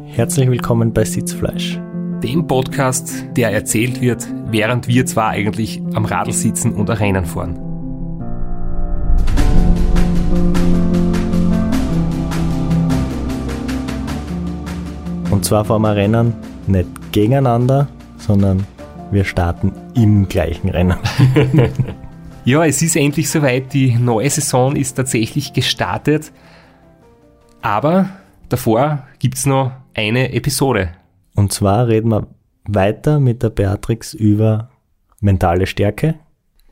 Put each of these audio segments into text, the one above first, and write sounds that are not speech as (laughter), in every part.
Herzlich willkommen bei Sitzfleisch. Dem Podcast, der erzählt wird, während wir zwar eigentlich am Radl sitzen und ein Rennen fahren. Und zwar fahren wir Rennen nicht gegeneinander, sondern wir starten im gleichen Rennen. (laughs) ja, es ist endlich soweit. Die neue Saison ist tatsächlich gestartet. Aber davor gibt es noch eine Episode. Und zwar reden wir weiter mit der Beatrix über mentale Stärke.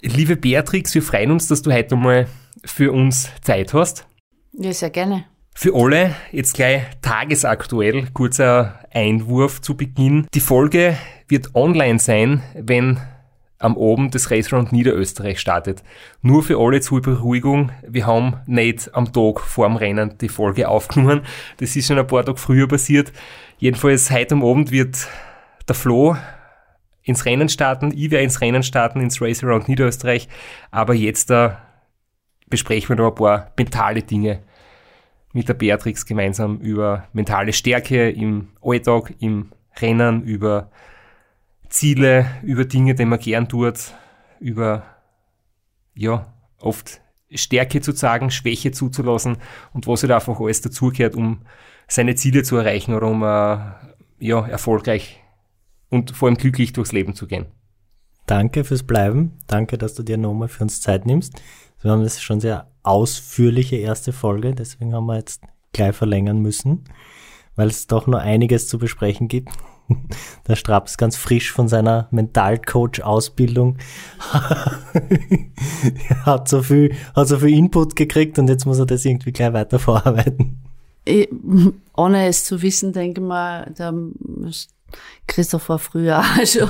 Liebe Beatrix, wir freuen uns, dass du heute mal für uns Zeit hast. Ja, sehr gerne. Für alle jetzt gleich tagesaktuell, kurzer Einwurf zu Beginn. Die Folge wird online sein, wenn am Abend das Raceround Niederösterreich startet. Nur für alle zur Beruhigung, wir haben nicht am Tag vor dem Rennen die Folge aufgenommen. Das ist schon ein paar Tage früher passiert. Jedenfalls heute am Abend wird der Flo ins Rennen starten, ich werde ins Rennen starten, ins Race Around Niederösterreich. Aber jetzt da besprechen wir noch ein paar mentale Dinge mit der Beatrix gemeinsam über mentale Stärke im Alltag, im Rennen, über Ziele, über Dinge, die man gern tut, über, ja, oft Stärke zu sagen, Schwäche zuzulassen und was halt einfach alles dazugehört, um seine Ziele zu erreichen oder um, äh, ja, erfolgreich und vor allem glücklich durchs Leben zu gehen. Danke fürs Bleiben. Danke, dass du dir nochmal für uns Zeit nimmst. Wir haben das schon sehr ausführliche erste Folge, deswegen haben wir jetzt gleich verlängern müssen, weil es doch nur einiges zu besprechen gibt. (laughs) Der Straps ganz frisch von seiner Mentalcoach-Ausbildung. (laughs) Hat so viel, hat so viel Input gekriegt und jetzt muss er das irgendwie gleich weiter vorarbeiten. Ich, (laughs) ohne es zu wissen, denke ich mal, der Christoph war früher schon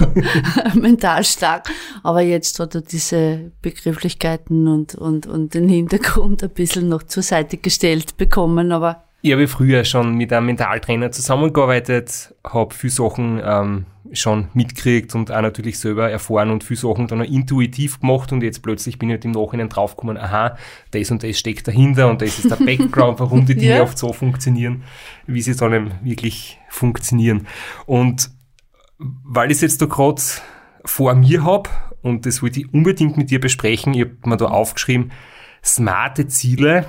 mental stark, aber jetzt hat er diese Begrifflichkeiten und, und, und den Hintergrund ein bisschen noch zur Seite gestellt bekommen, aber ich habe früher schon mit einem Mentaltrainer zusammengearbeitet, habe viele Sachen ähm, schon mitgekriegt und auch natürlich selber erfahren und viele Sachen dann auch intuitiv gemacht und jetzt plötzlich bin ich halt im Nachhinein draufgekommen, aha, das und das steckt dahinter und das ist der Background, warum die (laughs) Dinge ja. oft so funktionieren, wie sie dann wirklich funktionieren. Und weil ich es jetzt da gerade vor mir habe und das wollte ich unbedingt mit dir besprechen, ich habe mir da aufgeschrieben, smarte Ziele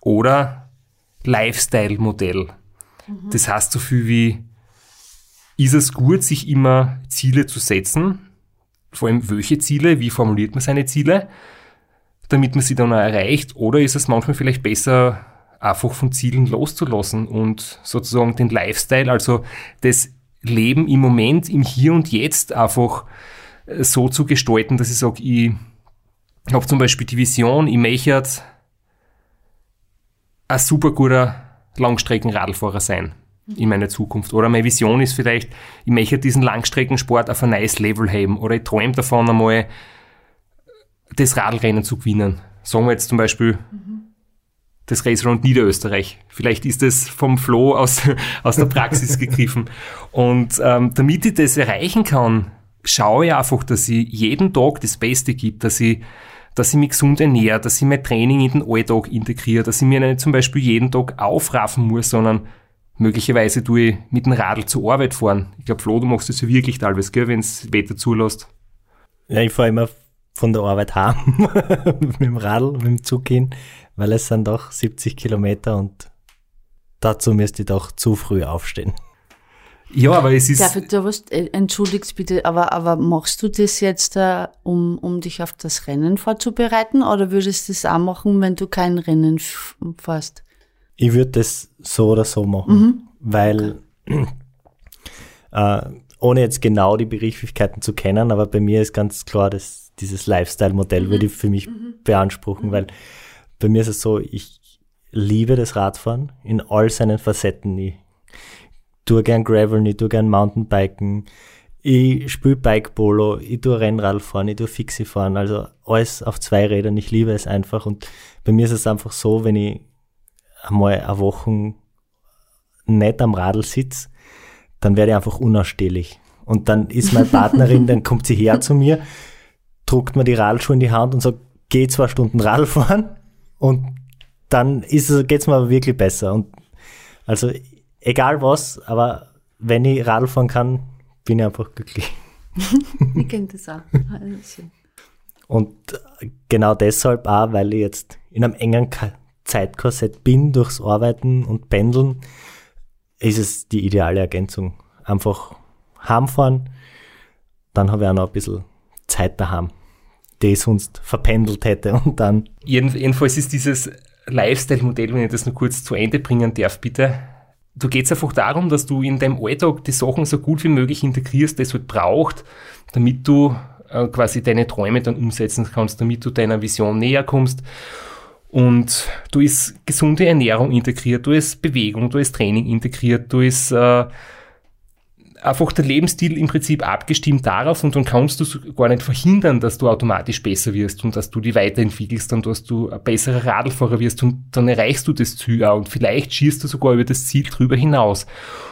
oder Lifestyle-Modell. Mhm. Das heißt so viel wie, ist es gut, sich immer Ziele zu setzen? Vor allem, welche Ziele? Wie formuliert man seine Ziele? Damit man sie dann auch erreicht? Oder ist es manchmal vielleicht besser, einfach von Zielen loszulassen und sozusagen den Lifestyle, also das Leben im Moment, im Hier und Jetzt einfach äh, so zu gestalten, dass ich sage, ich habe zum Beispiel die Vision, ich möchte ein super guter Langstreckenradlfahrer sein in meiner Zukunft. Oder meine Vision ist vielleicht, ich möchte diesen Langstreckensport auf ein neues Level haben. Oder ich träume davon einmal, das Radlrennen zu gewinnen. Sagen wir jetzt zum Beispiel das Race Round Niederösterreich. Vielleicht ist das vom Flo aus, (laughs) aus der Praxis gegriffen. Und ähm, damit ich das erreichen kann, schaue ich einfach, dass ich jeden Tag das Beste gibt, dass ich dass ich mich gesund ernähre, dass ich mein Training in den Alltag integriere, dass ich mir nicht zum Beispiel jeden Tag aufraffen muss, sondern möglicherweise tue ich mit dem Radl zur Arbeit fahren. Ich glaube, Flo, du machst das ja wirklich teilweise, gell, wenn es Wetter zulässt. Ja, ich fahre immer von der Arbeit heim (laughs) mit dem Radl, mit dem Zug hin, weil es sind doch 70 Kilometer und dazu müsste ich doch zu früh aufstehen. Ja, aber es ist. Darf ich da was, äh, entschuldigst bitte, aber, aber machst du das jetzt, uh, um, um dich auf das Rennen vorzubereiten oder würdest du das auch machen, wenn du kein Rennen fährst? Ich würde das so oder so machen, mhm. weil, okay. (clears throat) äh, ohne jetzt genau die Begrifflichkeiten zu kennen, aber bei mir ist ganz klar, dass dieses Lifestyle-Modell mhm. würde ich für mich mhm. beanspruchen, mhm. weil bei mir ist es so, ich liebe das Radfahren in all seinen Facetten. Ich tue gern Graveln, ich tue gern Mountainbiken, ich spiele Bike Polo, ich tue Rennrad fahren, ich tue Fixie fahren, also alles auf zwei Rädern, ich liebe es einfach und bei mir ist es einfach so, wenn ich einmal eine Woche nicht am Radl sitze, dann werde ich einfach unausstehlich. Und dann ist meine Partnerin, (laughs) dann kommt sie her zu mir, druckt mir die Radlschuhe in die Hand und sagt, geh zwei Stunden Radl fahren und dann ist es, geht's mir aber wirklich besser. Und also egal was, aber wenn ich Radl fahren kann, bin ich einfach glücklich. (laughs) ich kenne das auch. Und genau deshalb auch, weil ich jetzt in einem engen Zeitkorsett bin durchs Arbeiten und Pendeln, ist es die ideale Ergänzung. Einfach heimfahren, dann habe ich auch noch ein bisschen Zeit daheim, die ich sonst verpendelt hätte und dann. Jedenfalls ist dieses Lifestyle-Modell, wenn ich das nur kurz zu Ende bringen darf, bitte. Du geht es einfach darum, dass du in deinem Alltag die Sachen so gut wie möglich integrierst, das halt braucht, damit du äh, quasi deine Träume dann umsetzen kannst, damit du deiner Vision näher kommst. Und du ist gesunde Ernährung integriert, du ist Bewegung, du ist Training integriert, du ist äh, einfach der Lebensstil im Prinzip abgestimmt darauf und dann kannst du gar nicht verhindern, dass du automatisch besser wirst und dass du die weiterentwickelst und dass du ein besserer Radlfahrer wirst und dann erreichst du das Ziel auch und vielleicht schießt du sogar über das Ziel drüber hinaus.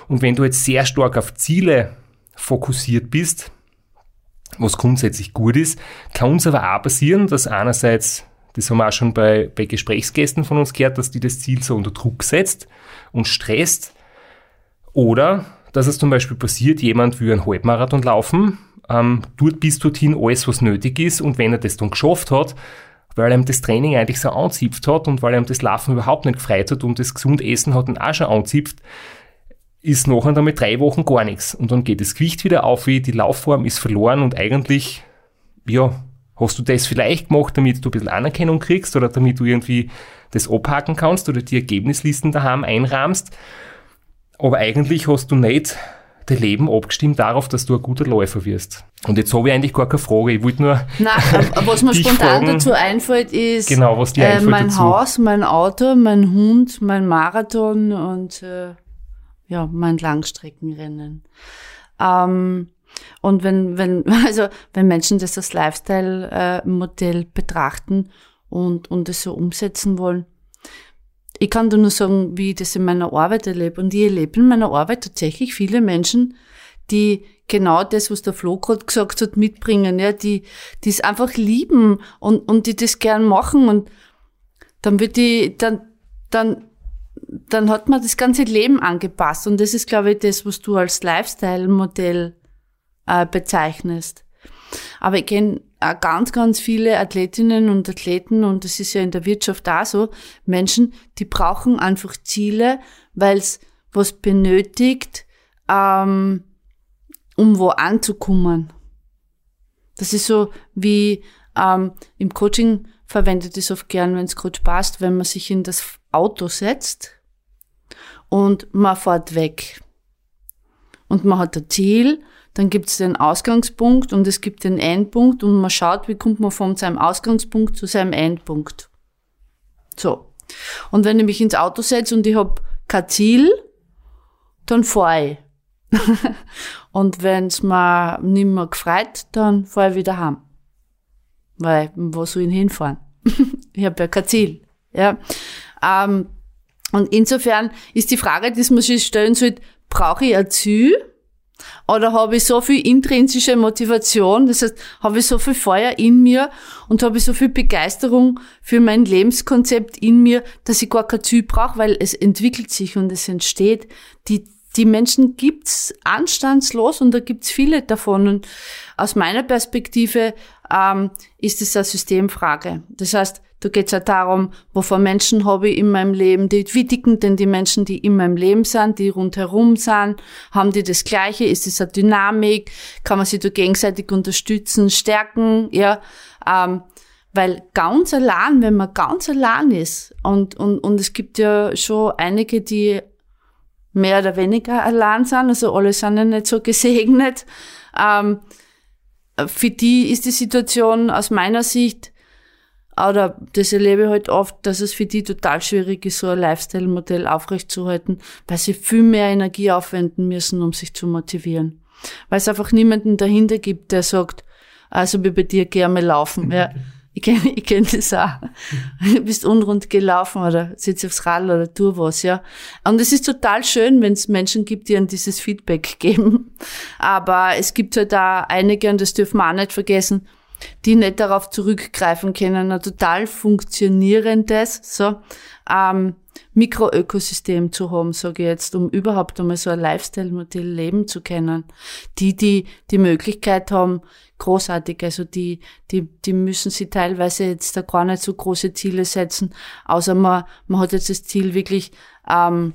Und wenn du jetzt sehr stark auf Ziele fokussiert bist, was grundsätzlich gut ist, kann es aber auch passieren, dass einerseits das haben wir auch schon bei, bei Gesprächsgästen von uns gehört, dass die das Ziel so unter Druck setzt und stresst. Oder dass es zum Beispiel passiert, jemand will einen Halbmarathon laufen, ähm, tut bis dorthin alles, was nötig ist und wenn er das dann geschafft hat, weil ihm das Training eigentlich so anzipft hat und weil ihm das Laufen überhaupt nicht gefreut hat und das gesund Essen hat ihn auch schon anzipft, ist nachher damit drei Wochen gar nichts. Und dann geht das Gewicht wieder auf, wie die Laufform ist verloren und eigentlich, ja, hast du das vielleicht gemacht, damit du ein bisschen Anerkennung kriegst oder damit du irgendwie das abhaken kannst oder die Ergebnislisten daheim einrahmst. Aber eigentlich hast du nicht dein Leben abgestimmt darauf, dass du ein guter Läufer wirst. Und jetzt habe ich eigentlich gar keine Frage. Ich wollte nur. Nein, (laughs) was mir spontan fragen, dazu einfällt, ist genau, was dir äh, mein dazu. Haus, mein Auto, mein Hund, mein Marathon und äh, ja, mein Langstreckenrennen. Ähm, und wenn, wenn, (laughs) also, wenn Menschen das als Lifestyle-Modell betrachten und, und es so umsetzen wollen, ich kann dir nur sagen, wie ich das in meiner Arbeit erlebe. Und ich erlebe in meiner Arbeit tatsächlich viele Menschen, die genau das, was der Flo gerade gesagt hat, mitbringen, ja, die, die es einfach lieben und, und die das gern machen und dann wird die, dann, dann, dann hat man das ganze Leben angepasst und das ist, glaube ich, das, was du als Lifestyle-Modell äh, bezeichnest. Aber ich kenne ganz, ganz viele Athletinnen und Athleten, und das ist ja in der Wirtschaft auch so, Menschen, die brauchen einfach Ziele, weil es was benötigt, ähm, um wo anzukommen. Das ist so wie ähm, im Coaching verwendet es oft gern, wenn es kurz passt, wenn man sich in das Auto setzt und man fährt weg. Und man hat ein Ziel dann gibt es den Ausgangspunkt und es gibt den Endpunkt und man schaut, wie kommt man von seinem Ausgangspunkt zu seinem Endpunkt. So. Und wenn ich mich ins Auto setze und ich habe kein Ziel, dann fahre ich. (laughs) und wenn es mir nicht mehr gefreut, dann fahre ich wieder heim. Weil, wo soll ich hinfahren? (laughs) ich habe ja kein Ziel. Ja. Ähm, und insofern ist die Frage, die man sich stellen sollte, brauche ich ein Ziel? Oder habe ich so viel intrinsische Motivation, das heißt, habe ich so viel Feuer in mir und habe ich so viel Begeisterung für mein Lebenskonzept in mir, dass ich gar kein Ziel brauche, weil es entwickelt sich und es entsteht. Die, die Menschen gibt's anstandslos und da gibt's viele davon. Und aus meiner Perspektive ähm, ist es eine Systemfrage. Das heißt, da geht es ja darum, wovon Menschen habe ich in meinem Leben, die, wie dicken denn die Menschen, die in meinem Leben sind, die rundherum sind, haben die das Gleiche, ist es eine Dynamik, kann man sich da gegenseitig unterstützen, stärken, ja, ähm, weil ganz allein, wenn man ganz allein ist, und, und, und es gibt ja schon einige, die mehr oder weniger allein sind, also alle sind ja nicht so gesegnet, ähm, für die ist die Situation aus meiner Sicht oder das erlebe ich halt oft, dass es für die total schwierig ist, so ein Lifestyle-Modell aufrechtzuerhalten, weil sie viel mehr Energie aufwenden müssen, um sich zu motivieren. Weil es einfach niemanden dahinter gibt, der sagt, also wie bei dir, gerne laufen. Ja, (laughs) ich kenne ich kenn das auch. (laughs) Du bist unrund gelaufen oder sitzt aufs Rad oder tu was, ja. Und es ist total schön, wenn es Menschen gibt, die an dieses Feedback (laughs) geben. Aber es gibt halt da einige, und das dürfen wir auch nicht vergessen, die nicht darauf zurückgreifen können. Ein total funktionierendes, so, ähm, Mikroökosystem zu haben, sage ich jetzt, um überhaupt einmal so ein Lifestyle-Modell leben zu können. Die, die die Möglichkeit haben, großartig, also die, die, die müssen sie teilweise jetzt da gar nicht so große Ziele setzen, außer man, man hat jetzt das Ziel wirklich, ähm,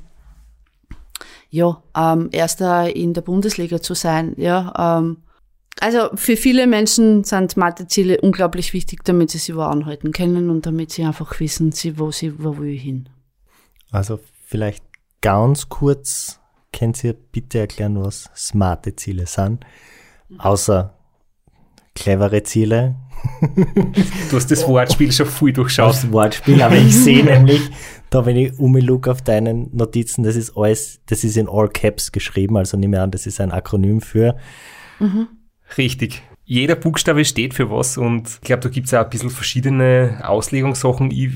ja, ähm, erster in der Bundesliga zu sein, ja, ähm, also für viele Menschen sind Matheziele unglaublich wichtig, damit sie sich wo anhalten können und damit sie einfach wissen, wo sie wo will hin. Also vielleicht ganz kurz, könnt ihr bitte erklären, was smarte Ziele sind? Außer clevere Ziele. Du hast das Wortspiel schon viel durchschaut. Das Wortspiel, aber ich sehe nämlich, da wenn ich um look auf deinen Notizen, das ist alles, das ist in all caps geschrieben, also nehme an, das ist ein Akronym für. Mhm. Richtig. Jeder Buchstabe steht für was und ich glaube, da gibt es auch ein bisschen verschiedene Auslegungssachen. Ich,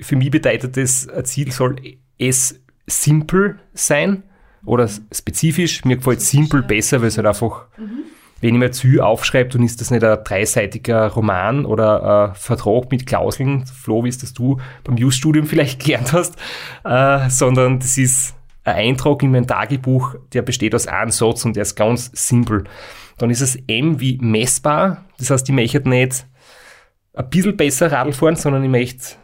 für mich bedeutet das, ein Ziel soll es simpel sein oder spezifisch. Mir gefällt simpel besser, weil es halt einfach, mhm. wenn ich mir Ziel aufschreibe, dann ist das nicht ein dreiseitiger Roman oder ein Vertrag mit Klauseln, Flo, wie es das du beim Just-Studium vielleicht (laughs) gelernt hast, äh, sondern das ist ein Eintrag in mein Tagebuch, der besteht aus einem Satz und der ist ganz simpel. Dann ist es M wie messbar. Das heißt, ich möchte nicht ein bisschen besser Radl fahren, sondern ich möchte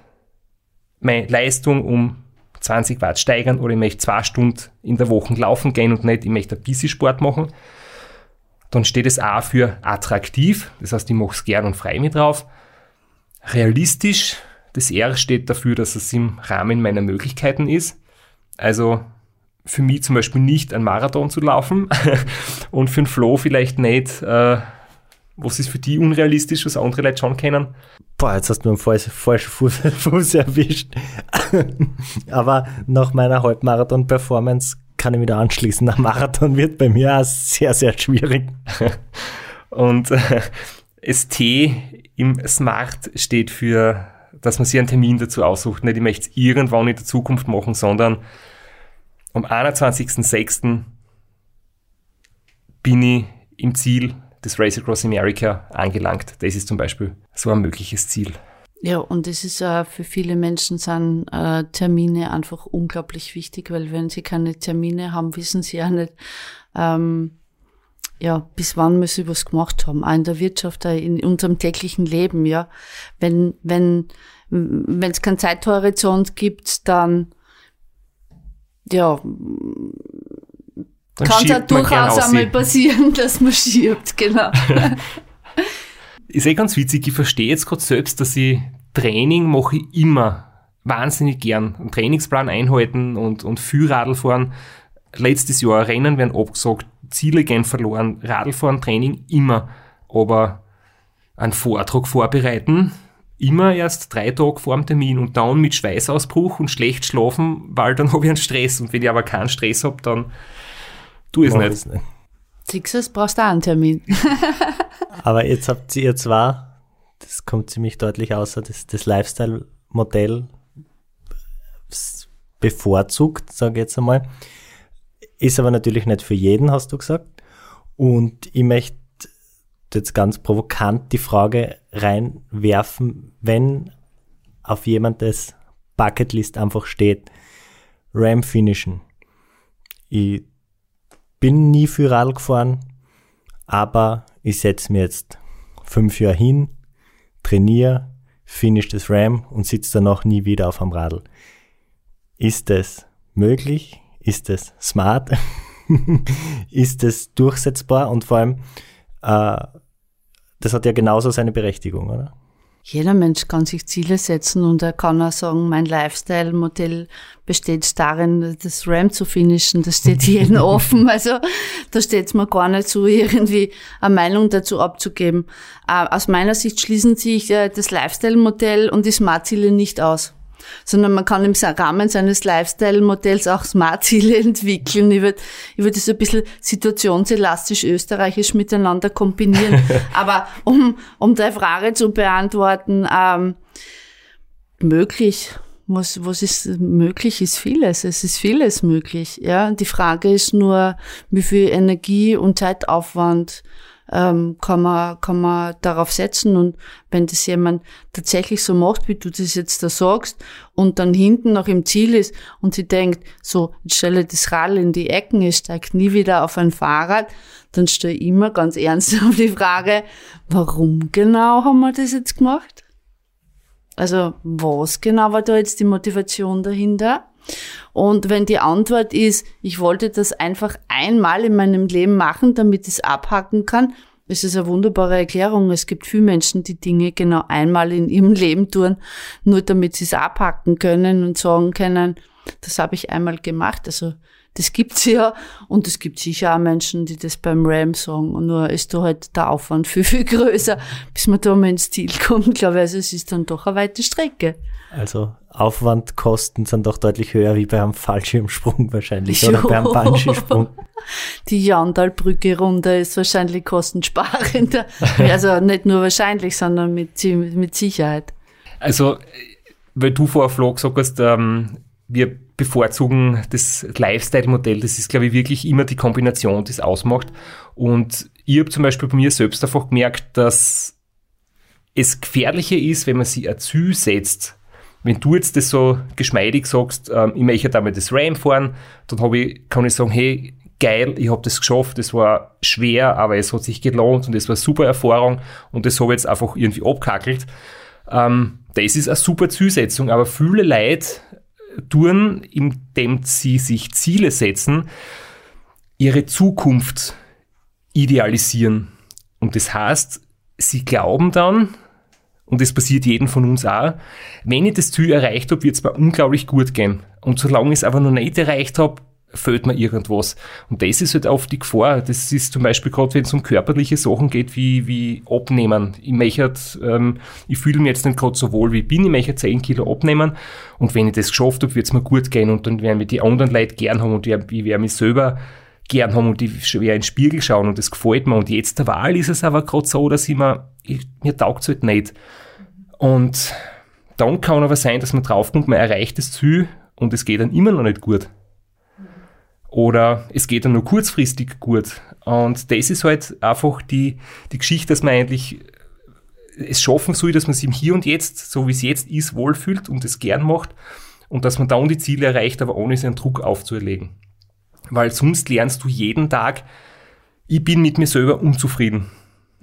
meine Leistung um 20 Watt steigern oder ich möchte zwei Stunden in der Woche laufen gehen und nicht, ich möchte ein bisschen Sport machen. Dann steht es A für attraktiv, das heißt, ich mache es gern und frei mit drauf. Realistisch, das R steht dafür, dass es im Rahmen meiner Möglichkeiten ist. Also für mich zum Beispiel nicht ein Marathon zu laufen (laughs) und für den Flo vielleicht nicht. Äh, was ist für die unrealistisch, was andere Leute schon kennen? Boah, jetzt hast du einen falschen, falschen Fuß, (laughs) Fuß erwischt. (laughs) Aber nach meiner Halbmarathon-Performance kann ich wieder anschließen. Ein Marathon wird bei mir auch sehr, sehr schwierig. Und äh, ST im Smart steht für, dass man sich einen Termin dazu aussucht. Nicht, ich möchte es irgendwann in der Zukunft machen, sondern am 21.06. bin ich im Ziel des Race Across America angelangt. Das ist zum Beispiel so ein mögliches Ziel. Ja, und es ist äh, für viele Menschen sind äh, Termine einfach unglaublich wichtig, weil wenn sie keine Termine haben, wissen sie ja nicht, ähm, ja, bis wann müssen sie was gemacht haben, auch in der Wirtschaft, auch in unserem täglichen Leben, ja. Wenn, wenn, wenn es keinen Zeithorizont gibt, dann ja, kann es ja durchaus einmal passieren, (laughs) dass man schiebt, genau. (laughs) ist eh ganz witzig, ich verstehe jetzt gerade selbst, dass ich Training mache ich immer wahnsinnig gern. Einen Trainingsplan einhalten und, und viel Radl fahren. Letztes Jahr Rennen werden abgesagt, Ziele gehen verloren, Radlfahren, Training immer. Aber einen Vortrag vorbereiten, immer erst drei Tage vor dem Termin und dann mit Schweißausbruch und schlecht schlafen, weil dann (laughs) habe ich einen Stress. Und wenn ich aber keinen Stress habe, dann tu ich es nicht. Du, brauchst du auch einen Termin. (laughs) aber jetzt habt ihr zwar, das kommt ziemlich deutlich außer, das, das Lifestyle-Modell bevorzugt, sage ich jetzt einmal. Ist aber natürlich nicht für jeden, hast du gesagt. Und ich möchte jetzt ganz provokant die Frage reinwerfen, wenn auf jemandes Bucketlist einfach steht, Ram finishen. Ich bin nie für Radl gefahren, aber ich setze mir jetzt fünf Jahre hin, trainiere, finish das Ram und sitze danach nie wieder auf einem Radl. Ist das möglich? Ist das smart? (laughs) ist das durchsetzbar? Und vor allem, äh, das hat ja genauso seine Berechtigung, oder? Jeder Mensch kann sich Ziele setzen und er kann auch sagen, mein Lifestyle-Modell besteht darin, das RAM zu finishen. Das steht jedem (laughs) offen. Also da steht es mir gar nicht so, irgendwie eine Meinung dazu abzugeben. Äh, aus meiner Sicht schließen sich äh, das Lifestyle-Modell und die Smart-Ziele nicht aus sondern man kann im Rahmen seines Lifestyle-Modells auch Smart-Ziele (laughs) entwickeln. Ich würde ich würd das ein bisschen situationselastisch österreichisch miteinander kombinieren. (laughs) Aber um, um der Frage zu beantworten, ähm, möglich. Was, was ist möglich, ist vieles. Es ist vieles möglich. Ja, die Frage ist nur, wie viel Energie und Zeitaufwand ähm, kann, man, kann man darauf setzen. Und wenn das jemand tatsächlich so macht, wie du das jetzt da sagst, und dann hinten noch im Ziel ist und sie denkt, so, ich stelle das Rad in die Ecken, ich steige nie wieder auf ein Fahrrad, dann stelle ich immer ganz ernsthaft die Frage, warum genau haben wir das jetzt gemacht? Also was genau war da jetzt die Motivation dahinter? Und wenn die Antwort ist, ich wollte das einfach einmal in meinem Leben machen, damit ich es abhacken kann, ist es eine wunderbare Erklärung. Es gibt viele Menschen, die Dinge genau einmal in ihrem (laughs) Leben tun, nur damit sie es abhacken können und sagen können, das habe ich einmal gemacht. Also das gibt's ja und es gibt sicher auch Menschen, die das beim Ram sagen. Und nur ist da halt der Aufwand viel, viel größer, bis man da mal ins Ziel kommt. Glaube ich, also es ist dann doch eine weite Strecke. Also Aufwandkosten sind doch deutlich höher wie beim Fallschirmsprung wahrscheinlich oder beim Bungee-Sprung. (laughs) Die Jandalbrücke-Runde ist wahrscheinlich kostensparender. (laughs) also nicht nur wahrscheinlich, sondern mit, mit Sicherheit. Also, weil du vorher Flo gesagt hast, ähm, wir bevorzugen das Lifestyle-Modell. Das ist, glaube ich, wirklich immer die Kombination, die es ausmacht. Und ich habe zum Beispiel bei mir selbst einfach gemerkt, dass es gefährlicher ist, wenn man sich ein Ziel setzt, wenn du jetzt das so geschmeidig sagst, ähm, ich möchte damit das RAM fahren, dann ich, kann ich sagen, hey, geil, ich habe das geschafft, das war schwer, aber es hat sich gelohnt und es war eine super Erfahrung und das habe ich jetzt einfach irgendwie abkackelt. Ähm, das ist eine super Zielsetzung, aber viele Leute tun, indem sie sich Ziele setzen, ihre Zukunft idealisieren. Und das heißt, sie glauben dann, und das passiert jedem von uns auch, wenn ich das Ziel erreicht habe, wird es mir unglaublich gut gehen. Und solange ich es aber noch nicht erreicht habe, fehlt mir irgendwas. Und das ist halt oft die Gefahr. Das ist zum Beispiel gerade, wenn es um körperliche Sachen geht, wie, wie abnehmen. Ich möchte, ähm, ich fühle mich jetzt nicht gerade so wohl, wie ich bin. Ich möchte 10 Kilo abnehmen. Und wenn ich das geschafft habe, wird es mir gut gehen. Und dann werden wir die anderen Leute gern haben und ich werde mich selber gern haben und ich werde in den Spiegel schauen und das gefällt mir. Und jetzt der Wahl ist es aber gerade so, dass ich mir, ich, mir taugt es halt nicht. Und dann kann aber sein, dass man draufkommt, man erreicht das Ziel und es geht dann immer noch nicht gut. Oder es geht dann nur kurzfristig gut. Und das ist halt einfach die, die Geschichte, dass man eigentlich es schaffen soll, dass man sich im Hier und Jetzt, so wie es jetzt ist, wohlfühlt und es gern macht und dass man dann die Ziele erreicht, aber ohne sich einen Druck aufzuerlegen. Weil sonst lernst du jeden Tag, ich bin mit mir selber unzufrieden.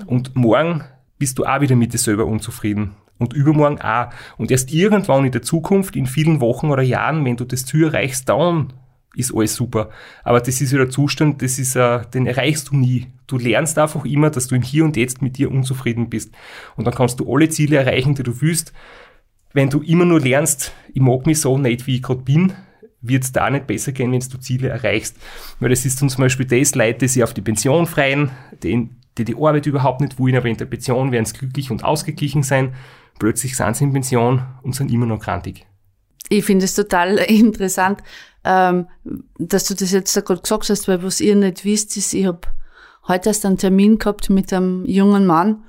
Und morgen bist du auch wieder mit dir selber unzufrieden und übermorgen auch. Und erst irgendwann in der Zukunft, in vielen Wochen oder Jahren, wenn du das Ziel erreichst, dann ist alles super. Aber das ist ja der Zustand, das ist, uh, den erreichst du nie. Du lernst einfach immer, dass du im Hier und Jetzt mit dir unzufrieden bist. Und dann kannst du alle Ziele erreichen, die du willst. Wenn du immer nur lernst, ich mag mich so nicht, wie ich gerade bin, wird es da nicht besser gehen, wenn du Ziele erreichst. Weil das ist zum Beispiel das Leute, die sich auf die Pension freien, die, die die Arbeit überhaupt nicht wollen, aber in der Pension werden sie glücklich und ausgeglichen sein plötzlich sind sie in Pension und sind immer noch krantig. Ich finde es total (laughs) interessant, ähm, dass du das jetzt da gerade gesagt hast, weil was ihr nicht wisst, ist, ich habe heute erst einen Termin gehabt mit einem jungen Mann,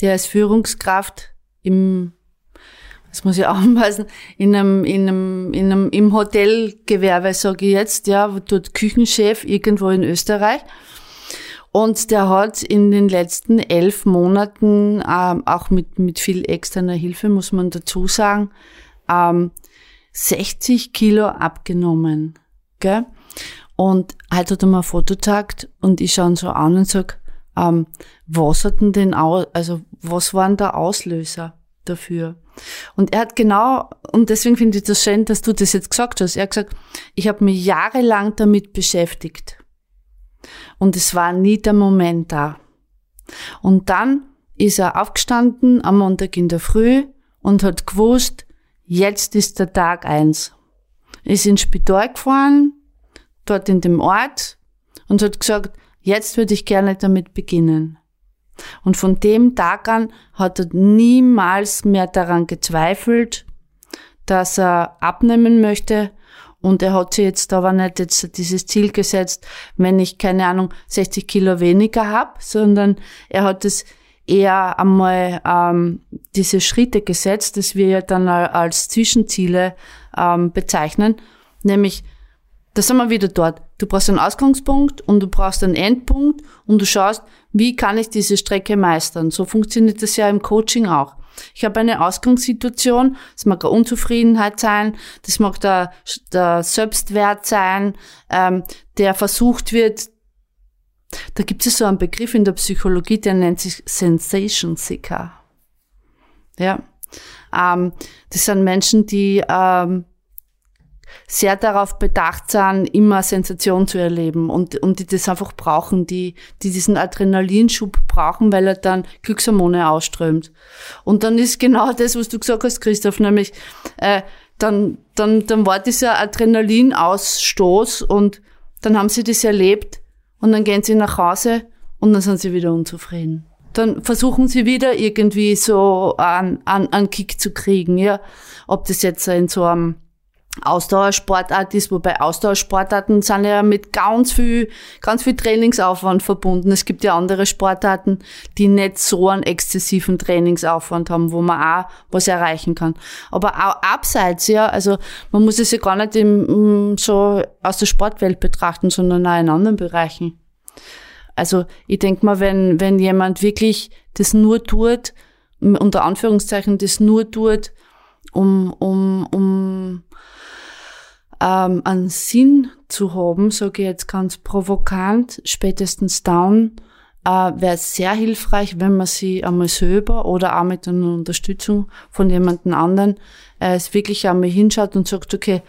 der als Führungskraft im das muss ich (laughs) aufpassen, in einem, in einem, in einem, im Hotelgewerbe, sage ich jetzt, ja, dort Küchenchef irgendwo in Österreich. Und der hat in den letzten elf Monaten, ähm, auch mit, mit viel externer Hilfe, muss man dazu sagen, ähm, 60 Kilo abgenommen. Gell? Und heute hat er mir ein Foto gezeigt und ich schaue ihn so an und sag, ähm, was hat denn den, Au also was waren der Auslöser dafür? Und er hat genau, und deswegen finde ich das schön, dass du das jetzt gesagt hast, er hat gesagt, ich habe mich jahrelang damit beschäftigt. Und es war nie der Moment da. Und dann ist er aufgestanden am Montag in der Früh und hat gewusst, jetzt ist der Tag eins. Ist ins Spital gefahren, dort in dem Ort, und hat gesagt, jetzt würde ich gerne damit beginnen. Und von dem Tag an hat er niemals mehr daran gezweifelt, dass er abnehmen möchte. Und er hat sich jetzt aber nicht jetzt dieses Ziel gesetzt, wenn ich keine Ahnung 60 Kilo weniger habe, sondern er hat es eher einmal ähm, diese Schritte gesetzt, das wir ja dann als Zwischenziele ähm, bezeichnen, nämlich da sind wir wieder dort. Du brauchst einen Ausgangspunkt und du brauchst einen Endpunkt und du schaust, wie kann ich diese Strecke meistern. So funktioniert das ja im Coaching auch. Ich habe eine Ausgangssituation, das mag eine Unzufriedenheit sein, das mag der, der Selbstwert sein, ähm, der versucht wird, da gibt es so einen Begriff in der Psychologie, der nennt sich Sensation Seeker. Ja, ähm, das sind Menschen, die ähm, sehr darauf bedacht sind, immer Sensation zu erleben und, und die das einfach brauchen, die, die diesen Adrenalinschub brauchen, weil er dann Glückshormone ausströmt. Und dann ist genau das, was du gesagt hast, Christoph, nämlich äh, dann, dann, dann war dieser Adrenalinausstoß und dann haben sie das erlebt und dann gehen sie nach Hause und dann sind sie wieder unzufrieden. Dann versuchen sie wieder irgendwie so einen, einen, einen Kick zu kriegen, ja. Ob das jetzt in so einem Ausdauersportart ist, wobei Ausdauersportarten sind ja mit ganz viel, ganz viel Trainingsaufwand verbunden. Es gibt ja andere Sportarten, die nicht so einen exzessiven Trainingsaufwand haben, wo man auch was erreichen kann. Aber auch abseits, ja, also man muss es ja gar nicht im, so aus der Sportwelt betrachten, sondern auch in anderen Bereichen. Also ich denke mal, wenn, wenn jemand wirklich das nur tut, unter Anführungszeichen das nur tut, um, um, um ähm, einen Sinn zu haben, sage ich jetzt ganz provokant, spätestens down, äh, wäre sehr hilfreich, wenn man sie einmal selber oder auch mit einer Unterstützung von jemandem anderen äh, es wirklich einmal hinschaut und sagt, okay,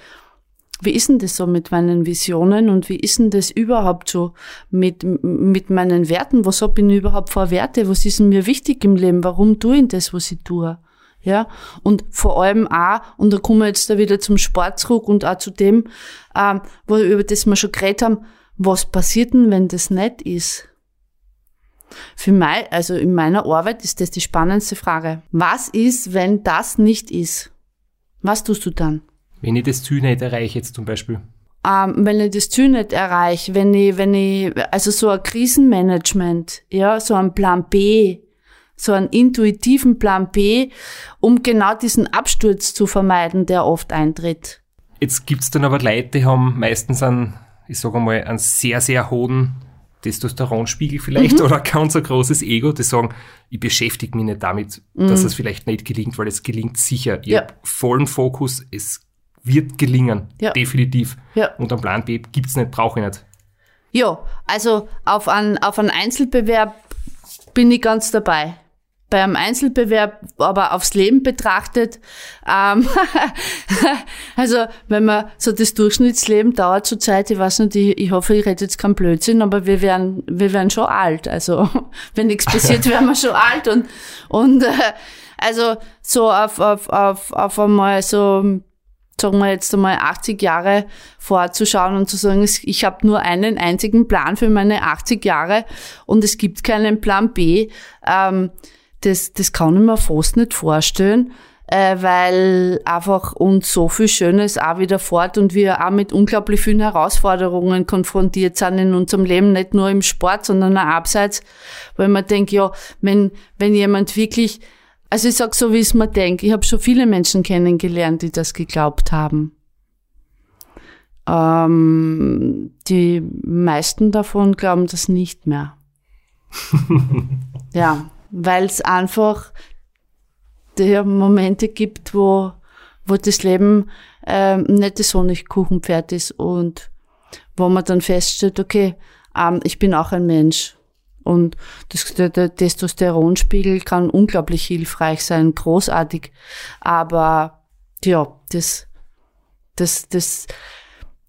wie ist denn das so mit meinen Visionen und wie ist denn das überhaupt so mit, mit meinen Werten? Was habe ich überhaupt vor Werte? Was ist denn mir wichtig im Leben? Warum tue ich das, was ich tue? Ja, und vor allem auch, und da kommen wir jetzt da wieder zum Sport zurück und auch zu dem, ähm, wo, über das wir schon geredet haben, was passiert denn, wenn das nicht ist? Für mich, also in meiner Arbeit ist das die spannendste Frage. Was ist, wenn das nicht ist? Was tust du dann? Wenn ich das Ziel nicht erreiche jetzt zum Beispiel. Ähm, wenn ich das Ziel nicht erreiche, wenn ich, wenn ich, also so ein Krisenmanagement, ja, so ein Plan B, so einen intuitiven Plan B, um genau diesen Absturz zu vermeiden, der oft eintritt. Jetzt gibt's dann aber Leute, die haben meistens einen, ich sage mal, einen sehr, sehr hohen Testosteronspiegel vielleicht mhm. oder ganz ein großes Ego, die sagen, ich beschäftige mich nicht damit, mhm. dass es vielleicht nicht gelingt, weil es gelingt sicher. Ich ja. habe vollen Fokus, es wird gelingen, ja. definitiv. Ja. Und einen Plan B gibt's nicht, brauche ich nicht. Ja, also auf einen, auf einen Einzelbewerb bin ich ganz dabei bei einem Einzelbewerb aber aufs Leben betrachtet. Ähm, (laughs) also wenn man so das Durchschnittsleben dauert zurzeit, ich weiß nicht, ich, ich hoffe, ich rede jetzt keinen Blödsinn, aber wir werden, wir werden schon alt. Also (laughs) wenn nichts passiert, (laughs) werden wir schon alt und, und äh, also so auf, auf, auf, auf einmal so sagen wir jetzt einmal 80 Jahre vorzuschauen und zu sagen, ich habe nur einen einzigen Plan für meine 80 Jahre und es gibt keinen Plan B. Ähm, das, das kann ich mir fast nicht vorstellen, äh, weil einfach uns so viel Schönes auch wieder fort und wir auch mit unglaublich vielen Herausforderungen konfrontiert sind in unserem Leben, nicht nur im Sport, sondern auch abseits, weil man denkt, ja, wenn, wenn jemand wirklich, also ich sag so, wie ich es mir denke, ich habe schon viele Menschen kennengelernt, die das geglaubt haben. Ähm, die meisten davon glauben das nicht mehr. (laughs) ja, weil es einfach die Momente gibt, wo, wo das Leben ähm, nicht das Honigkuchenpferd ist und wo man dann feststellt, okay, ähm, ich bin auch ein Mensch. Und das, der, der Testosteronspiegel kann unglaublich hilfreich sein, großartig. Aber ja, das, das, das,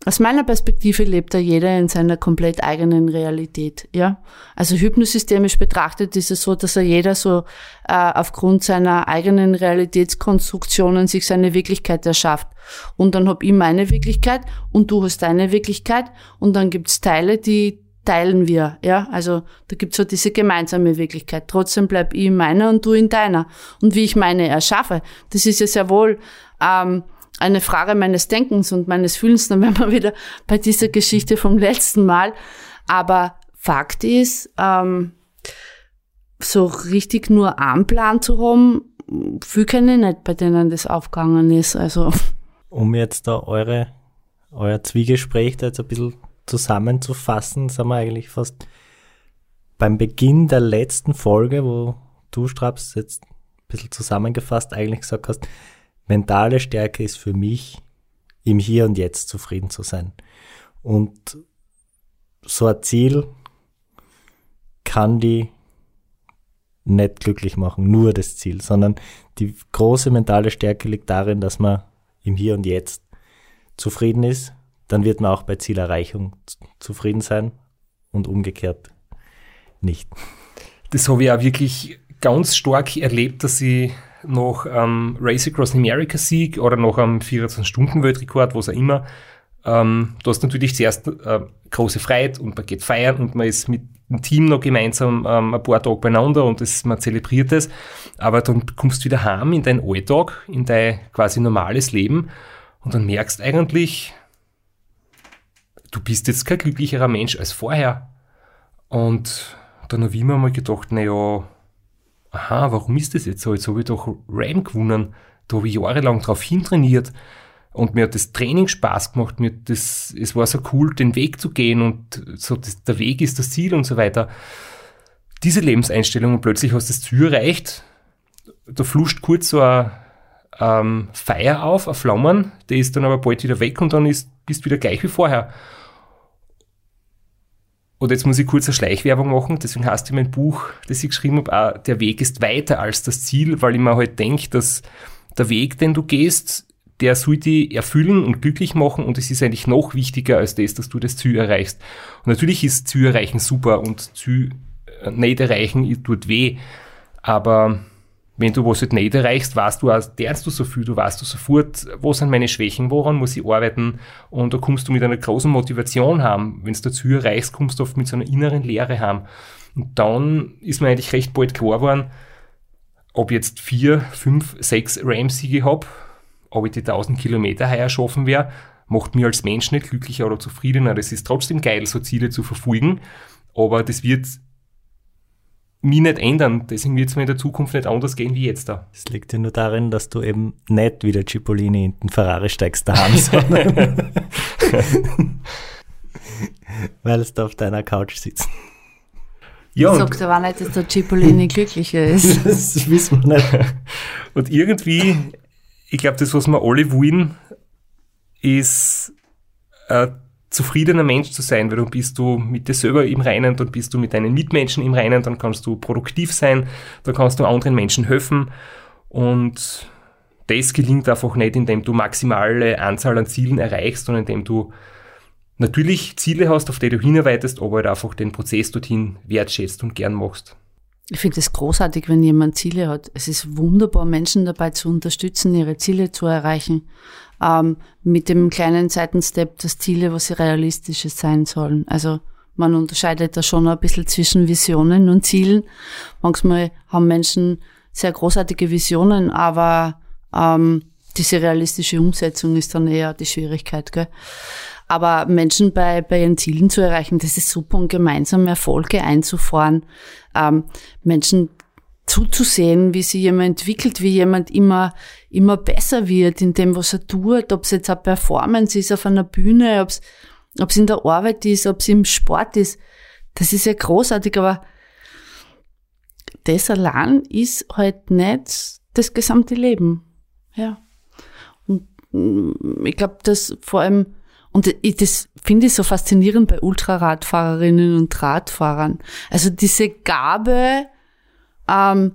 aus meiner Perspektive lebt da jeder in seiner komplett eigenen Realität, ja. Also hypnosystemisch betrachtet ist es so, dass er jeder so äh, aufgrund seiner eigenen Realitätskonstruktionen sich seine Wirklichkeit erschafft. Und dann hab ich meine Wirklichkeit und du hast deine Wirklichkeit und dann gibt's Teile, die teilen wir, ja. Also da gibt's so diese gemeinsame Wirklichkeit. Trotzdem bleib ich in meiner und du in deiner. Und wie ich meine erschaffe, das ist ja sehr wohl ähm, eine Frage meines Denkens und meines Fühlens, dann (laughs) wären wir wieder bei dieser Geschichte vom letzten Mal. Aber Fakt ist, ähm, so richtig nur einen Plan zu haben, viel kenne ich nicht, bei denen das aufgegangen ist. Also. Um jetzt da eure euer Zwiegespräch da jetzt ein bisschen zusammenzufassen, sind wir eigentlich fast beim Beginn der letzten Folge, wo du, Straps, jetzt ein bisschen zusammengefasst eigentlich gesagt hast, mentale Stärke ist für mich, im Hier und Jetzt zufrieden zu sein. Und so ein Ziel kann die nicht glücklich machen, nur das Ziel, sondern die große mentale Stärke liegt darin, dass man im Hier und Jetzt zufrieden ist, dann wird man auch bei Zielerreichung zufrieden sein und umgekehrt nicht. Das habe ich auch wirklich ganz stark erlebt, dass ich nach ähm, Race Across America Sieg oder nach einem 24-Stunden-Weltrekord, was auch immer, ähm, du hast natürlich zuerst äh, große Freiheit und man geht feiern und man ist mit dem Team noch gemeinsam ähm, ein paar Tage beieinander und das, man zelebriert es. Aber dann kommst du wieder heim in dein Alltag, in dein quasi normales Leben und dann merkst eigentlich, du bist jetzt kein glücklicherer Mensch als vorher. Und dann habe ich mir mal gedacht, naja, aha, warum ist das jetzt so? Jetzt habe ich doch Ram gewonnen. Da habe ich jahrelang drauf hintrainiert. Und mir hat das Training Spaß gemacht. Mir das, es war so cool, den Weg zu gehen und so, das, der Weg ist das Ziel und so weiter. Diese Lebenseinstellung und plötzlich hast du das Ziel erreicht. Da fluscht kurz so ein ähm, Feier auf, ein Flammen, der ist dann aber bald wieder weg und dann ist, bist wieder gleich wie vorher. Und jetzt muss ich kurz eine Schleichwerbung machen, deswegen heißt in mein Buch, das ich geschrieben habe, auch, der Weg ist weiter als das Ziel, weil ich mir halt denke, dass der Weg, den du gehst, der soll dich erfüllen und glücklich machen und es ist eigentlich noch wichtiger als das, dass du das Ziel erreichst. Und natürlich ist Ziel erreichen super und Ziel äh, nicht erreichen tut weh, aber wenn du was halt nicht erreichst, weißt du, lernst du so viel, du weißt du sofort, wo sind meine Schwächen, woran muss ich arbeiten und da kommst du mit einer großen Motivation haben. Wenn du Ziel erreichst, kommst du oft mit so einer inneren Leere haben. Und dann ist mir eigentlich recht bald klar geworden, ob jetzt vier, fünf, sechs Ram-Siege habe, ob ich die 1000 Kilometer heuer schaffen werde, macht mir als Mensch nicht glücklicher oder zufriedener. Das ist trotzdem geil, so Ziele zu verfolgen, aber das wird mich nicht ändern. Deswegen wird es mir in der Zukunft nicht anders gehen wie jetzt da. Das liegt ja nur darin, dass du eben nicht wie der Cipollini in den Ferrari steigst daheim, sondern (laughs) weil es da auf deiner Couch sitzt. Ja, ich sag aber nicht, dass der Cipollini (laughs) glücklicher ist. das wissen wir nicht. Und irgendwie, ich glaube, das, was wir alle wollen, ist äh, zufriedener Mensch zu sein, weil dann bist du mit dir selber im Reinen, dann bist du mit deinen Mitmenschen im Reinen, dann kannst du produktiv sein, dann kannst du anderen Menschen helfen und das gelingt einfach nicht, indem du maximale Anzahl an Zielen erreichst, sondern indem du natürlich Ziele hast, auf die du hinarbeitest, aber halt einfach den Prozess dorthin wertschätzt und gern machst. Ich finde es großartig, wenn jemand Ziele hat. Es ist wunderbar, Menschen dabei zu unterstützen, ihre Ziele zu erreichen ähm, mit dem kleinen Seitenstep das Ziele, was sie realistisches sein sollen. Also man unterscheidet da schon ein bisschen zwischen Visionen und Zielen. Manchmal haben Menschen sehr großartige Visionen, aber ähm, diese realistische Umsetzung ist dann eher die Schwierigkeit. Gell? Aber Menschen bei, bei ihren Zielen zu erreichen, das ist super und gemeinsam Erfolge einzufahren. Ähm, Menschen zuzusehen, wie sich jemand entwickelt, wie jemand immer, immer besser wird in dem, was er tut, ob es jetzt eine Performance ist auf einer Bühne, ob es in der Arbeit ist, ob es im Sport ist. Das ist ja großartig, aber das allein ist halt nicht das gesamte Leben. Ja. Und mm, ich glaube, dass vor allem, und ich, das finde ich so faszinierend bei Ultraradfahrerinnen und Radfahrern. Also diese Gabe, ähm,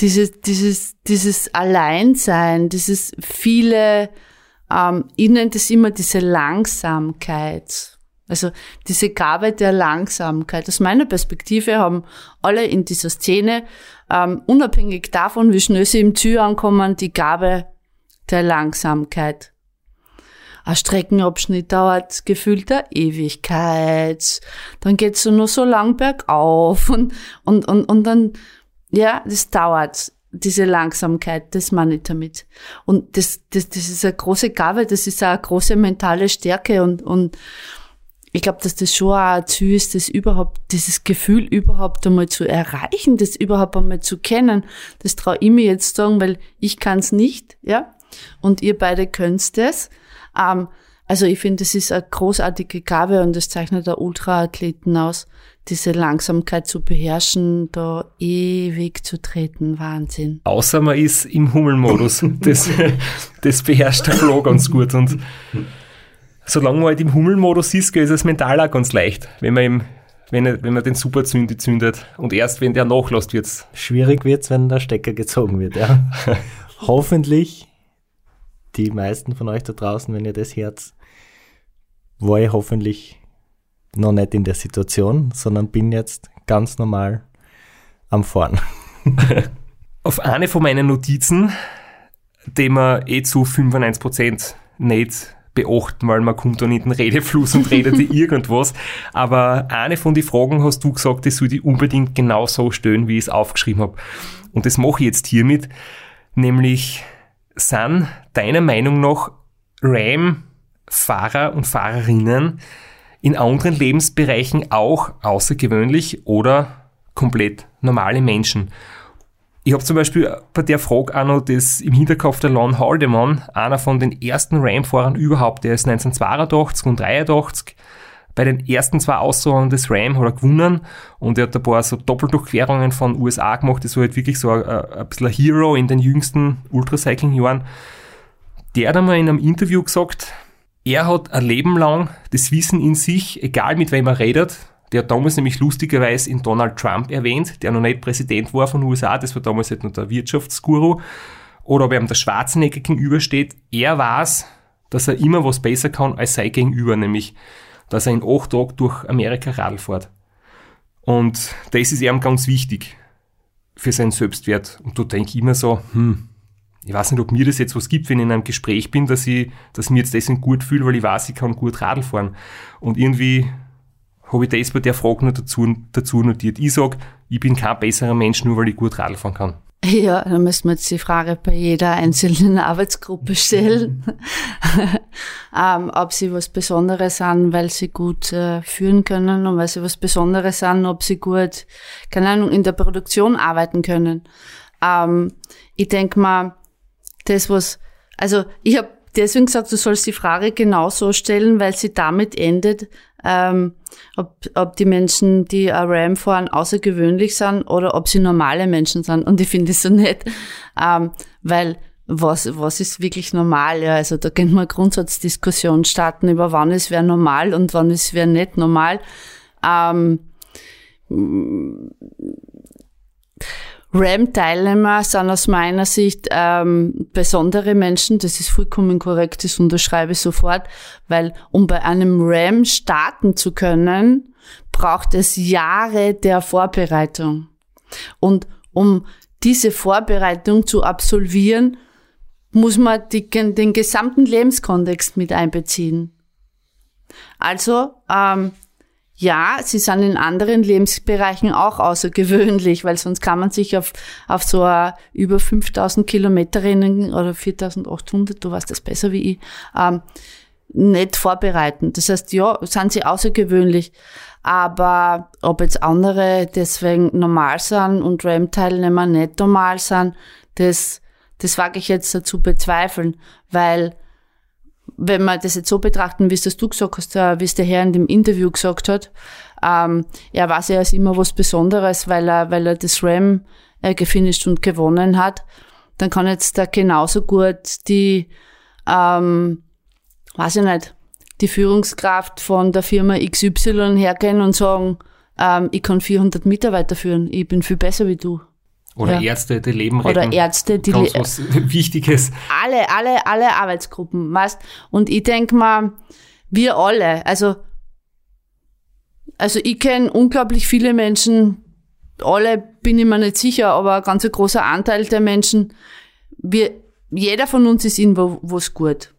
dieses, dieses, dieses Alleinsein, dieses viele, ähm, ich nenne das immer diese Langsamkeit. Also diese Gabe der Langsamkeit. Aus meiner Perspektive haben alle in dieser Szene, ähm, unabhängig davon, wie schnell sie im Ziel ankommen, die Gabe der Langsamkeit. Ein Streckenabschnitt dauert gefühlt eine Ewigkeit. Dann geht's nur so lang bergauf und, und, und, und dann, ja, das dauert. Diese Langsamkeit, das meine ich damit. Und das, das, das ist eine große Gabe, das ist eine große mentale Stärke und, und, ich glaube, dass das schon auch ein Ziel ist, das überhaupt, dieses Gefühl überhaupt einmal zu erreichen, das überhaupt einmal zu kennen. Das traue ich mir jetzt sagen, weil ich kann es nicht, ja. Und ihr beide könnt es. Ähm, also ich finde, das ist eine großartige Gabe und das zeichnet der Ultraathleten aus, diese Langsamkeit zu beherrschen, da ewig zu treten. Wahnsinn. Außer man ist im Hummelmodus. (laughs) Das, das beherrscht der Flo ganz gut. Und solange man halt im Hummelmodus ist, ist es mental auch ganz leicht, wenn man, im, wenn, wenn man den Superzündi zündet. Und erst wenn der nachlässt, wird's. Schwierig wird's, wenn der Stecker gezogen wird, ja. (laughs) Hoffentlich die meisten von euch da draußen, wenn ihr das Herz, war ich hoffentlich noch nicht in der Situation, sondern bin jetzt ganz normal am Fahren. (laughs) Auf eine von meinen Notizen, die man eh zu 95% nicht beachten, weil man kommt dann in den Redefluss und redet (laughs) irgendwas. Aber eine von den Fragen hast du gesagt, das soll ich unbedingt genau so stellen, wie ich es aufgeschrieben habe. Und das mache ich jetzt hiermit, nämlich sind deiner Meinung nach RAM-Fahrer und Fahrerinnen in anderen Lebensbereichen auch außergewöhnlich oder komplett normale Menschen? Ich habe zum Beispiel bei der Frage auch noch das im Hinterkopf der Lon Haldeman, einer von den ersten RAM-Fahrern überhaupt, der ist 1982 und 83 bei den ersten zwei Aussagen des RAM hat er gewonnen und er hat ein paar so Doppeldurchquerungen von USA gemacht. Das war halt wirklich so ein, ein bisschen ein Hero in den jüngsten Ultracycling-Jahren. Der hat einmal in einem Interview gesagt, er hat ein Leben lang das Wissen in sich, egal mit wem er redet. Der hat damals nämlich lustigerweise in Donald Trump erwähnt, der noch nicht Präsident war von USA, das war damals halt noch der Wirtschaftsguru. Oder ob er ihm der Schwarzenegger gegenübersteht. Er weiß, dass er immer was besser kann als sein Gegenüber, nämlich dass er in acht Tagen durch Amerika Radl fährt. Und das ist ihm ganz wichtig für seinen Selbstwert. Und da denke ich immer so, hm, ich weiß nicht, ob mir das jetzt was gibt, wenn ich in einem Gespräch bin, dass ich, dass ich mich jetzt deswegen gut fühle, weil ich weiß, ich kann gut Radl fahren. Und irgendwie habe ich das bei der Frage noch dazu, dazu notiert. Ich sage, ich bin kein besserer Mensch, nur weil ich gut Radl fahren kann. (laughs) Ja, da müssen wir jetzt die Frage bei jeder einzelnen Arbeitsgruppe stellen, (laughs) ähm, ob sie was Besonderes sind, weil sie gut äh, führen können und weil sie was Besonderes sind, ob sie gut, keine Ahnung, in der Produktion arbeiten können. Ähm, ich denke mal, das was, also ich habe deswegen gesagt, du sollst die Frage genau so stellen, weil sie damit endet, ähm, ob, ob die Menschen, die RAM fahren, außergewöhnlich sind oder ob sie normale Menschen sind. Und ich finde es so nett, ähm, weil was, was ist wirklich normal? Ja, also da könnte man Grundsatzdiskussion starten über wann ist wer normal und wann ist wer nicht normal. Ähm, RAM-Teilnehmer sind aus meiner Sicht ähm, besondere Menschen. Das ist vollkommen korrekt, das unterschreibe ich sofort, weil um bei einem RAM starten zu können, braucht es Jahre der Vorbereitung. Und um diese Vorbereitung zu absolvieren, muss man die, den gesamten Lebenskontext mit einbeziehen. Also ähm, ja, sie sind in anderen Lebensbereichen auch außergewöhnlich, weil sonst kann man sich auf, auf so eine über 5000 Kilometerinnen oder 4800, du weißt das besser wie ich, ähm, nicht vorbereiten. Das heißt, ja, sind sie außergewöhnlich. Aber ob jetzt andere deswegen normal sind und RAM-Teilnehmer nicht normal sind, das, das wage ich jetzt dazu bezweifeln, weil wenn wir das jetzt so betrachten, wie es das du gesagt hast, äh, wie es der Herr in dem Interview gesagt hat, ähm, er weiß ja als immer was Besonderes, weil er, weil er das Ram äh, gefinisht und gewonnen hat, dann kann jetzt da genauso gut die, ähm, weiß ich nicht, die Führungskraft von der Firma XY hergehen und sagen, ähm, ich kann 400 Mitarbeiter führen, ich bin viel besser wie du. Oder ja. Ärzte, die Leben retten. Oder Ärzte, die Ganz was (laughs) Wichtiges. Alle, alle, alle Arbeitsgruppen, weißt. Und ich denk mal, wir alle, also, also ich kenne unglaublich viele Menschen, alle bin ich mir nicht sicher, aber ein ganz großer Anteil der Menschen, wir, jeder von uns ist in was gut.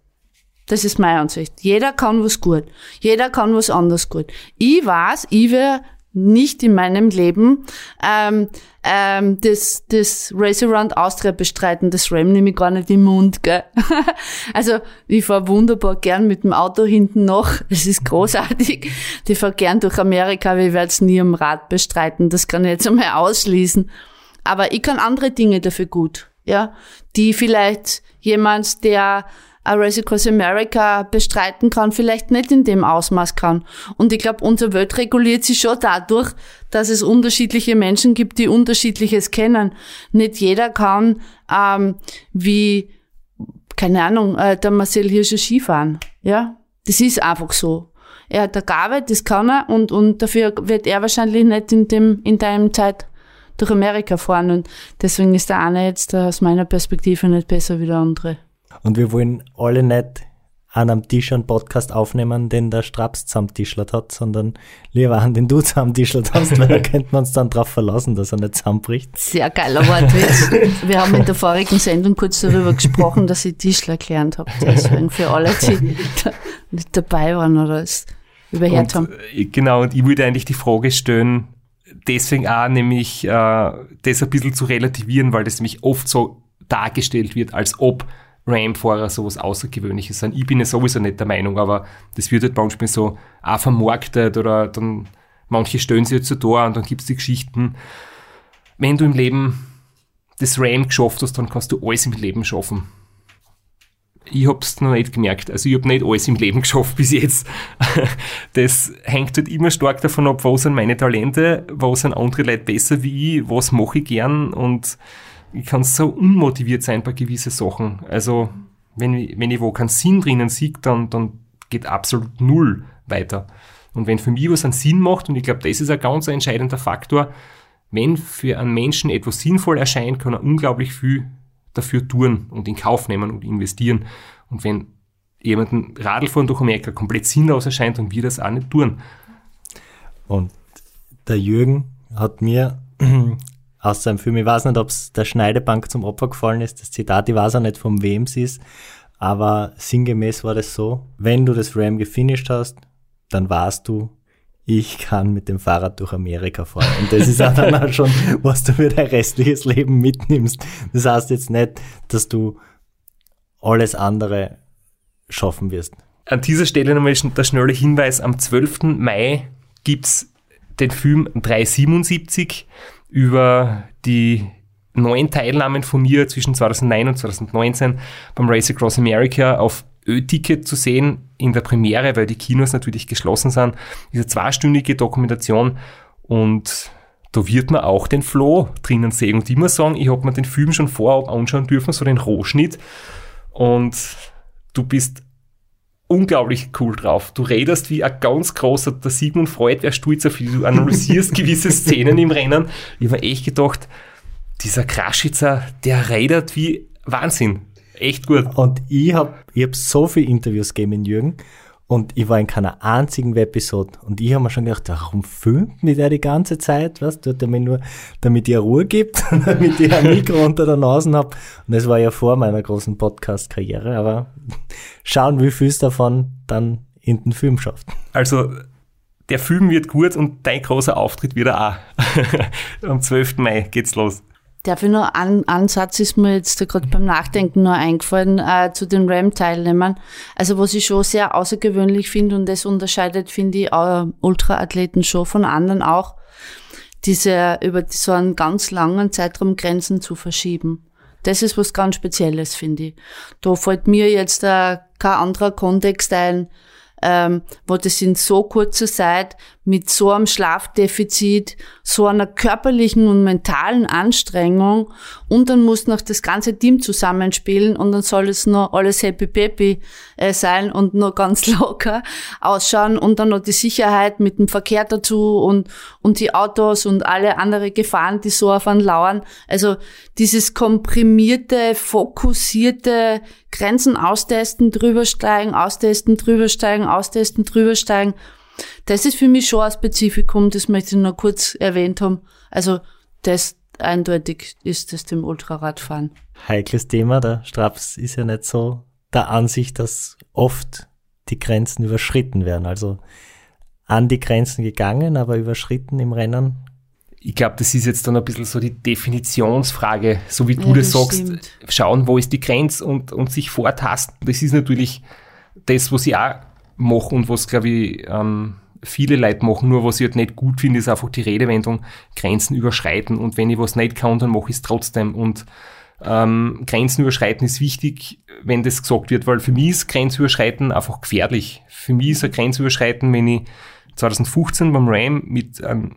Das ist meine Ansicht. Jeder kann was gut. Jeder kann was anders gut. Ich weiß, ich wäre nicht in meinem Leben ähm, ähm, das, das Race Around Austria bestreiten. Das RAM nehme ich gar nicht im Mund. Gell? (laughs) also ich fahre wunderbar gern mit dem Auto hinten noch. Das ist großartig. Ich fahre gern durch Amerika, aber ich werde es nie am Rad bestreiten. Das kann ich jetzt einmal ausschließen. Aber ich kann andere Dinge dafür gut. Ja, die vielleicht jemand, der Race Across America bestreiten kann, vielleicht nicht in dem Ausmaß kann. Und ich glaube, unsere Welt reguliert sich schon dadurch, dass es unterschiedliche Menschen gibt, die unterschiedliches kennen. Nicht jeder kann ähm, wie, keine Ahnung, äh, der Marcel Hirscher Skifahren. Ja, das ist einfach so. Er hat eine Gabe, das kann er und, und dafür wird er wahrscheinlich nicht in dem, in deinem Zeit durch Amerika fahren und deswegen ist der eine jetzt aus meiner Perspektive nicht besser wie der andere. Und wir wollen alle nicht an einem Tisch einen Podcast aufnehmen, den der Straps zusammentischlert hat, sondern lieber an den du zusammentischlert hast, weil da (laughs) könnten wir uns dann darauf verlassen, dass er nicht zusammenbricht. Sehr geiler Wortwitz. (laughs) Wir haben in der vorigen Sendung kurz darüber gesprochen, dass ich Tischler gelernt habe. Deswegen (laughs) für alle, die nicht dabei waren oder es überhört haben. Äh, genau, und ich würde eigentlich die Frage stellen, deswegen auch nämlich äh, das ein bisschen zu relativieren, weil das nämlich oft so dargestellt wird, als ob Ram-Fahrer sowas Außergewöhnliches sind. Ich bin ja sowieso nicht der Meinung, aber das wird halt manchmal so auch vermarktet oder dann manche stellen sich jetzt so da und dann gibt es die Geschichten. Wenn du im Leben das Ram geschafft hast, dann kannst du alles im Leben schaffen. Ich hab's noch nicht gemerkt. Also ich hab nicht alles im Leben geschafft bis jetzt. (laughs) Das hängt halt immer stark davon ab, wo sind meine Talente, wo sind andere Leute besser wie ich, was mache ich gern und ich kann so unmotiviert sein bei gewissen Sachen. Also, wenn ich, wenn ich wo keinen Sinn drinnen sehe, dann, dann geht absolut null weiter. Und wenn für mich was einen Sinn macht, und ich glaube, das ist ein ganz entscheidender Faktor, wenn für einen Menschen etwas sinnvoll erscheint, kann er unglaublich viel dafür tun und in Kauf nehmen und investieren. Und wenn jemanden Radlfahren durch Amerika komplett sinnlos erscheint, dann wird das auch nicht tun. Und der Jürgen hat mir aus seinem Film. Ich weiß nicht, ob es der Schneidebank zum Opfer gefallen ist. Das Zitat, ich weiß auch nicht, von wem es ist. Aber sinngemäß war das so, wenn du das Ram gefinisht hast, dann weißt du, ich kann mit dem Fahrrad durch Amerika fahren. Und das ist auch dann auch schon, was du für dein restliches Leben mitnimmst. Das heißt jetzt nicht, dass du alles andere schaffen wirst. An dieser Stelle nochmal der schnelle Hinweis, am 12. Mai gibt's den Film 377 über die neun Teilnahmen von mir zwischen 2009 und 2019 beim Race Across America auf Ö-Ticket zu sehen in der Premiere, weil die Kinos natürlich geschlossen sind. Diese zweistündige Dokumentation und da wird man auch den Flo drinnen sehen. Und muss sagen, ich habe mir den Film schon vorab anschauen dürfen, so den Rohschnitt. Und du bist unglaublich cool drauf. Du redest wie ein ganz großer, der Sigmund Freud wer stolz auf Du analysierst (laughs) gewisse Szenen im Rennen. Ich habe echt gedacht, dieser Kraschitzer, der redet wie Wahnsinn. Echt gut. Und ich habe ich hab so viele Interviews gegeben Jürgen und ich war in keiner einzigen Episode. Und ich habe mir schon gedacht, warum filmt mich der die ganze Zeit? Was tut er mir nur, damit ihr Ruhe gibt, (laughs) damit ich ein Mikro unter der Nase habe. Und das war ja vor meiner großen Podcast-Karriere. Aber schauen, wie viel es davon dann in den Film schafft. Also der Film wird gut und dein großer Auftritt wird auch. (laughs) Am 12. Mai geht's los. Darf ich noch einen Ansatz ist mir jetzt gerade beim Nachdenken noch eingefallen äh, zu den RAM-Teilnehmern. Also was ich schon sehr außergewöhnlich finde und das unterscheidet, finde ich, äh, Ultraathleten schon von anderen auch, diese über so einen ganz langen Zeitraum Grenzen zu verschieben. Das ist was ganz Spezielles, finde ich. Da fällt mir jetzt äh, kein anderer Kontext ein, ähm, wo das in so kurzer Zeit mit so einem Schlafdefizit, so einer körperlichen und mentalen Anstrengung und dann muss noch das ganze Team zusammenspielen und dann soll es noch alles happy peppy äh, sein und nur ganz (laughs) locker ausschauen und dann noch die Sicherheit mit dem Verkehr dazu und, und die Autos und alle andere Gefahren, die so auf einen lauern. Also dieses komprimierte, fokussierte Grenzen austesten, drübersteigen, austesten, drübersteigen, austesten, drübersteigen. Das ist für mich schon ein Spezifikum, das möchte ich noch kurz erwähnt haben. Also das eindeutig ist es dem Ultraradfahren. Heikles Thema, der Straps ist ja nicht so der Ansicht, dass oft die Grenzen überschritten werden. Also an die Grenzen gegangen, aber überschritten im Rennen. Ich glaube, das ist jetzt dann ein bisschen so die Definitionsfrage, so wie du ja, das, das sagst. Stimmt. Schauen, wo ist die Grenze und, und sich vortasten. Das ist natürlich das, was ich auch mache und was, glaube ich, ähm, viele Leute machen. Nur was ich halt nicht gut finde, ist einfach die Redewendung Grenzen überschreiten. Und wenn ich was nicht kann, dann mache ich es trotzdem. Und Ähm, Grenzen überschreiten ist wichtig, wenn das gesagt wird, weil für mich ist Grenzüberschreiten einfach gefährlich. Für mich ist ein Grenzüberschreiten, wenn ich 2015 beim RAM mit einem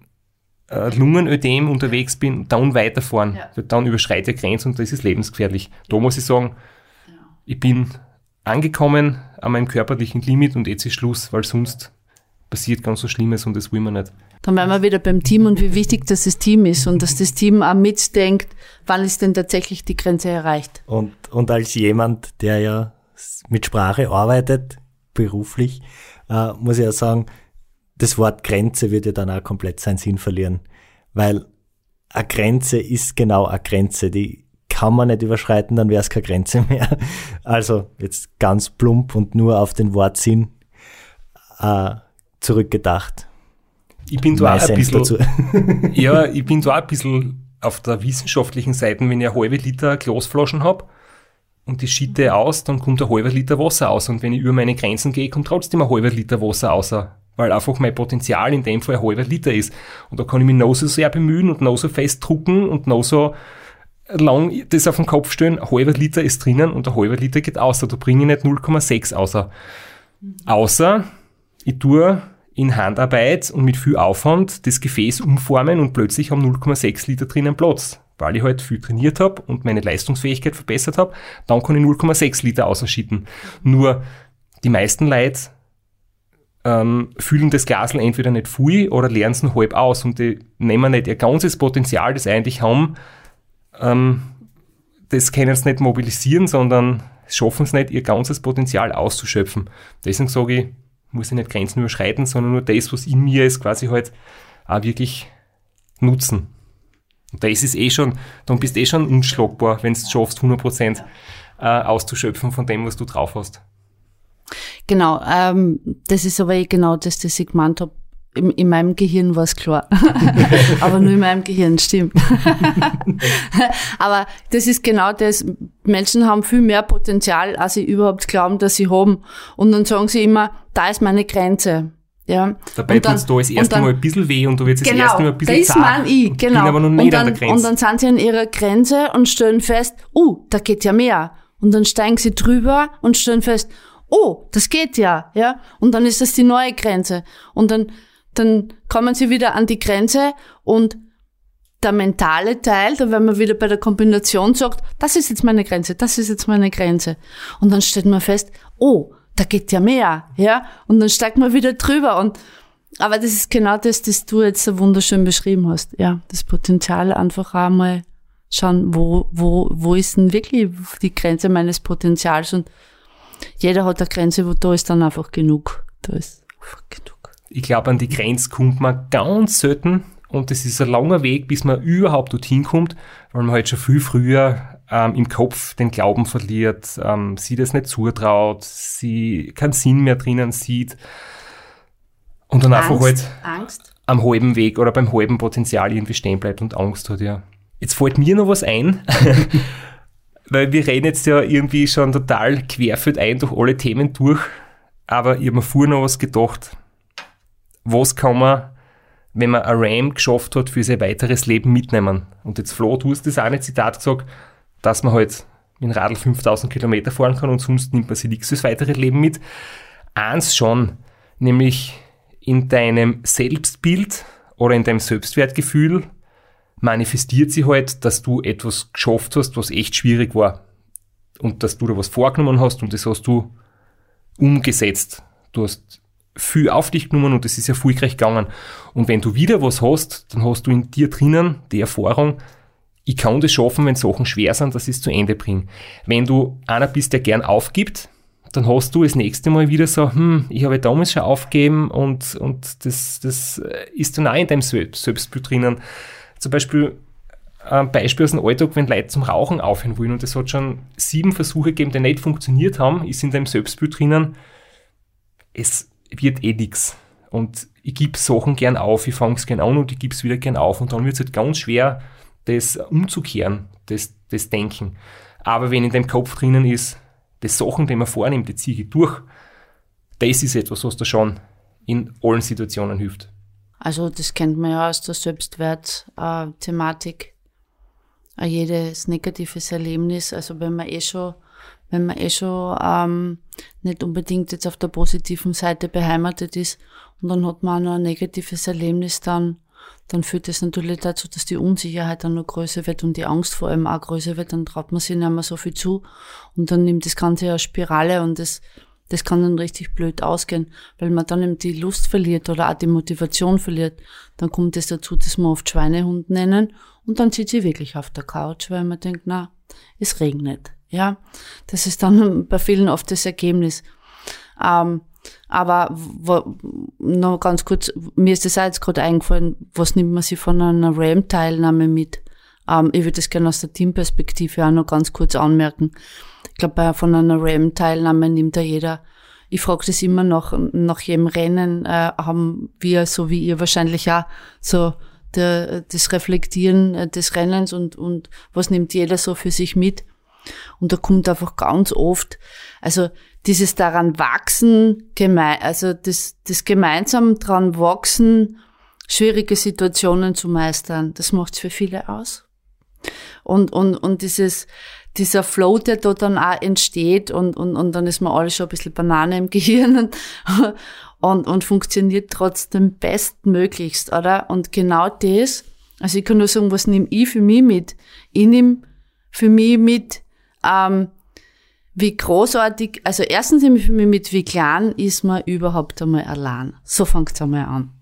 äh, Lungenödem unterwegs bin, dann weiterfahren. Ja. Dann überschreite ich Grenzen und das ist lebensgefährlich. Da muss ich sagen, ja. ich bin angekommen an meinem körperlichen Limit und jetzt ist Schluss, weil sonst passiert ganz so Schlimmes und das will man nicht. Dann wären wir wieder beim Team und wie wichtig dass das Team ist und dass das Team auch mitdenkt, wann ist denn tatsächlich die Grenze erreicht. Und, und als jemand, der ja mit Sprache arbeitet, beruflich, äh, muss ich ja sagen, das Wort Grenze wird ja dann auch komplett seinen Sinn verlieren. Weil eine Grenze ist genau eine Grenze. Die kann man nicht überschreiten, dann wäre es keine Grenze mehr. (laughs) Also jetzt ganz plump und nur auf den Wortsinn äh, zurückgedacht. Ich bin da auch ein bisschen, (laughs) ja, (laughs) ich bin da auch ein bisschen auf der wissenschaftlichen Seite, wenn ich eine halbe Liter Glasflaschen habe und die schiete aus, dann kommt ein halber Liter Wasser aus. Und wenn ich über meine Grenzen gehe, kommt trotzdem ein halber Liter Wasser aus. Weil einfach mein Potenzial in dem Fall ein halber Liter ist. Und da kann ich mich noch so sehr bemühen und noch so fest drucken und noch so lang das auf den Kopf stellen. Ein halber Liter ist drinnen und ein halber Liter geht außer. Da bringe ich nicht 0,6 außer. Außer ich tue in Handarbeit und mit viel Aufwand das Gefäß umformen und plötzlich haben 0,6 Liter drinnen Platz. Weil ich halt viel trainiert habe und meine Leistungsfähigkeit verbessert habe, dann kann ich 0,6 Liter ausschütten. Nur die meisten Leute ähm, fühlen das Glasl entweder nicht viel oder lernen es halb aus und die nehmen nicht ihr ganzes Potenzial, das sie eigentlich haben, ähm, das können sie nicht mobilisieren, sondern schaffen es nicht, ihr ganzes Potenzial auszuschöpfen. Deswegen sage ich, muss ich nicht Grenzen überschreiten, sondern nur das, was in mir ist, quasi halt auch wirklich nutzen. Und das ist eh schon, dann bist du eh schon unschlagbar, wenn du es schaffst, 100% äh, auszuschöpfen von dem, was du drauf hast. Genau, ähm, das ist aber eh genau das, das ich gemeint habe. In, in meinem Gehirn war es klar. (laughs) aber nur in meinem Gehirn, stimmt. (laughs) aber das ist genau das. Menschen haben viel mehr Potenzial, als sie überhaupt glauben, dass sie haben. Und dann sagen sie immer, da ist meine Grenze. Ja. Dabei tut es da das erste Mal ein bisschen weh und du wirst genau, das erste Mal ein bisschen da ist man ich, genau. Bin aber noch nicht und dann, an der Grenze. Und dann sind sie an ihrer Grenze und stellen fest, uh, da geht ja mehr. Und dann steigen sie drüber und stellen fest, oh, das geht ja, ja. Und dann ist das die neue Grenze. Und dann, dann kommen sie wieder an die Grenze und der mentale Teil, da wenn man wieder bei der Kombination sagt, das ist jetzt meine Grenze, das ist jetzt meine Grenze. Und dann stellt man fest, oh, da geht ja mehr, ja. Und dann steigt man wieder drüber und, aber das ist genau das, das du jetzt so wunderschön beschrieben hast, ja. Das Potenzial einfach einmal schauen, wo, wo, wo ist denn wirklich die Grenze meines Potenzials und jeder hat eine Grenze, wo da ist dann einfach genug. Da ist einfach genug. Ich glaube, an die Grenze kommt man ganz selten und es ist ein langer Weg, bis man überhaupt dorthin kommt, weil man halt schon viel früher ähm, im Kopf den Glauben verliert, ähm, sie das nicht zutraut, sie keinen Sinn mehr drinnen sieht und dann Angst, einfach halt Angst. am halben Weg oder beim halben Potenzial irgendwie stehen bleibt und Angst hat, ja. Jetzt fällt mir noch was ein. (laughs) weil wir reden jetzt ja irgendwie schon total querführt ein durch alle Themen durch, aber ich habe mir vorher noch was gedacht. Was kann man, wenn man ein RAM geschafft hat, für sein weiteres Leben mitnehmen? Und jetzt Flo, du hast das eine Zitat gesagt, dass man halt mit dem Radl 5000 Kilometer fahren kann und sonst nimmt man sich nichts fürs weitere Leben mit. Eins schon, nämlich in deinem Selbstbild oder in deinem Selbstwertgefühl manifestiert sich halt, dass du etwas geschafft hast, was echt schwierig war. Und dass du da was vorgenommen hast und das hast du umgesetzt. Du hast viel auf dich genommen und das ist erfolgreich gegangen. Und wenn du wieder was hast, dann hast du in dir drinnen die Erfahrung, ich kann das schaffen, wenn Sachen schwer sind, dass ich es zu Ende bringe. Wenn du einer bist, der gern aufgibt, dann hast du das nächste Mal wieder so, hm, ich habe damals schon aufgegeben und, und das, das ist dann auch in deinem Selbstbild drinnen zum Beispiel ein Beispiel aus dem Alltag, wenn Leute zum Rauchen aufhören wollen und es hat schon sieben Versuche gegeben, die nicht funktioniert haben, ist in deinem Selbstbild drinnen, es wird eh nix. Und ich gebe Sachen gern auf, ich fange es gern an und ich gebe es wieder gern auf und dann wird es halt ganz schwer, das umzukehren, das, das Denken. Aber wenn in deinem Kopf drinnen ist, die Sachen, die man vornimmt, die ziehe ich durch, das ist etwas, was da schon in allen Situationen hilft. Also das kennt man ja aus der Selbstwert-Thematik. jedes negatives Erlebnis, also wenn man eh schon, wenn man eh schon ähm, nicht unbedingt jetzt auf der positiven Seite beheimatet ist und dann hat man auch noch ein negatives Erlebnis, dann, dann führt das natürlich dazu, dass die Unsicherheit dann noch größer wird und die Angst vor allem auch größer wird, dann traut man sich nicht mehr so viel zu und dann nimmt das Ganze eine Spirale und das, das kann dann richtig blöd ausgehen, weil man dann eben die Lust verliert oder auch die Motivation verliert. Dann kommt es dazu, dass wir oft Schweinehund nennen und dann sitzt sie wirklich auf der Couch, weil man denkt, na, es regnet. Ja, das ist dann (laughs) bei vielen oft das Ergebnis. Ähm, aber wo, noch ganz kurz, mir ist das auch jetzt gerade eingefallen, was nimmt man sich von einer RAM-Teilnahme mit? Ähm, ich würde das gerne aus der Teamperspektive auch noch ganz kurz anmerken. Ich glaube, von einer RAM-Teilnahme nimmt da jeder ich frage das immer noch nach jedem Rennen, äh, haben wir, so wie ihr wahrscheinlich auch, so der, das Reflektieren äh, des Rennens und, und was nimmt jeder so für sich mit. Und da kommt einfach ganz oft, also dieses daran wachsen, gemein, also das, das gemeinsam dran wachsen, schwierige Situationen zu meistern, das macht's für viele aus. Und, und, und dieses, dieser Flow, der da dann auch entsteht und, und, und dann ist man alles schon ein bisschen Banane im (laughs) Gehirn und, und, und funktioniert trotzdem bestmöglichst, oder? Und genau das, also ich kann nur sagen, was nehme ich für mich mit? Ich nehme für mich mit, ähm, wie großartig, also erstens mit, wie klein ist man überhaupt einmal allein. So fängt es einmal an.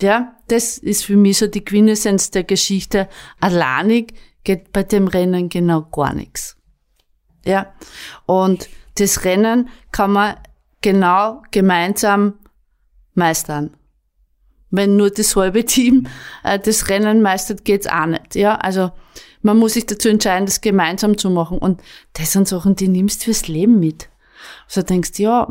Ja, das ist für mich so die Quintessenz der Geschichte. Alleinig geht bei dem Rennen genau gar nichts. Ja, und das Rennen kann man genau gemeinsam meistern. Wenn nur das halbe Team äh, das Rennen meistert, geht's auch nicht. Ja, also man muss sich dazu entscheiden, das gemeinsam zu machen. Und das sind Sachen, die nimmst fürs Leben mit. Also denkst, ja,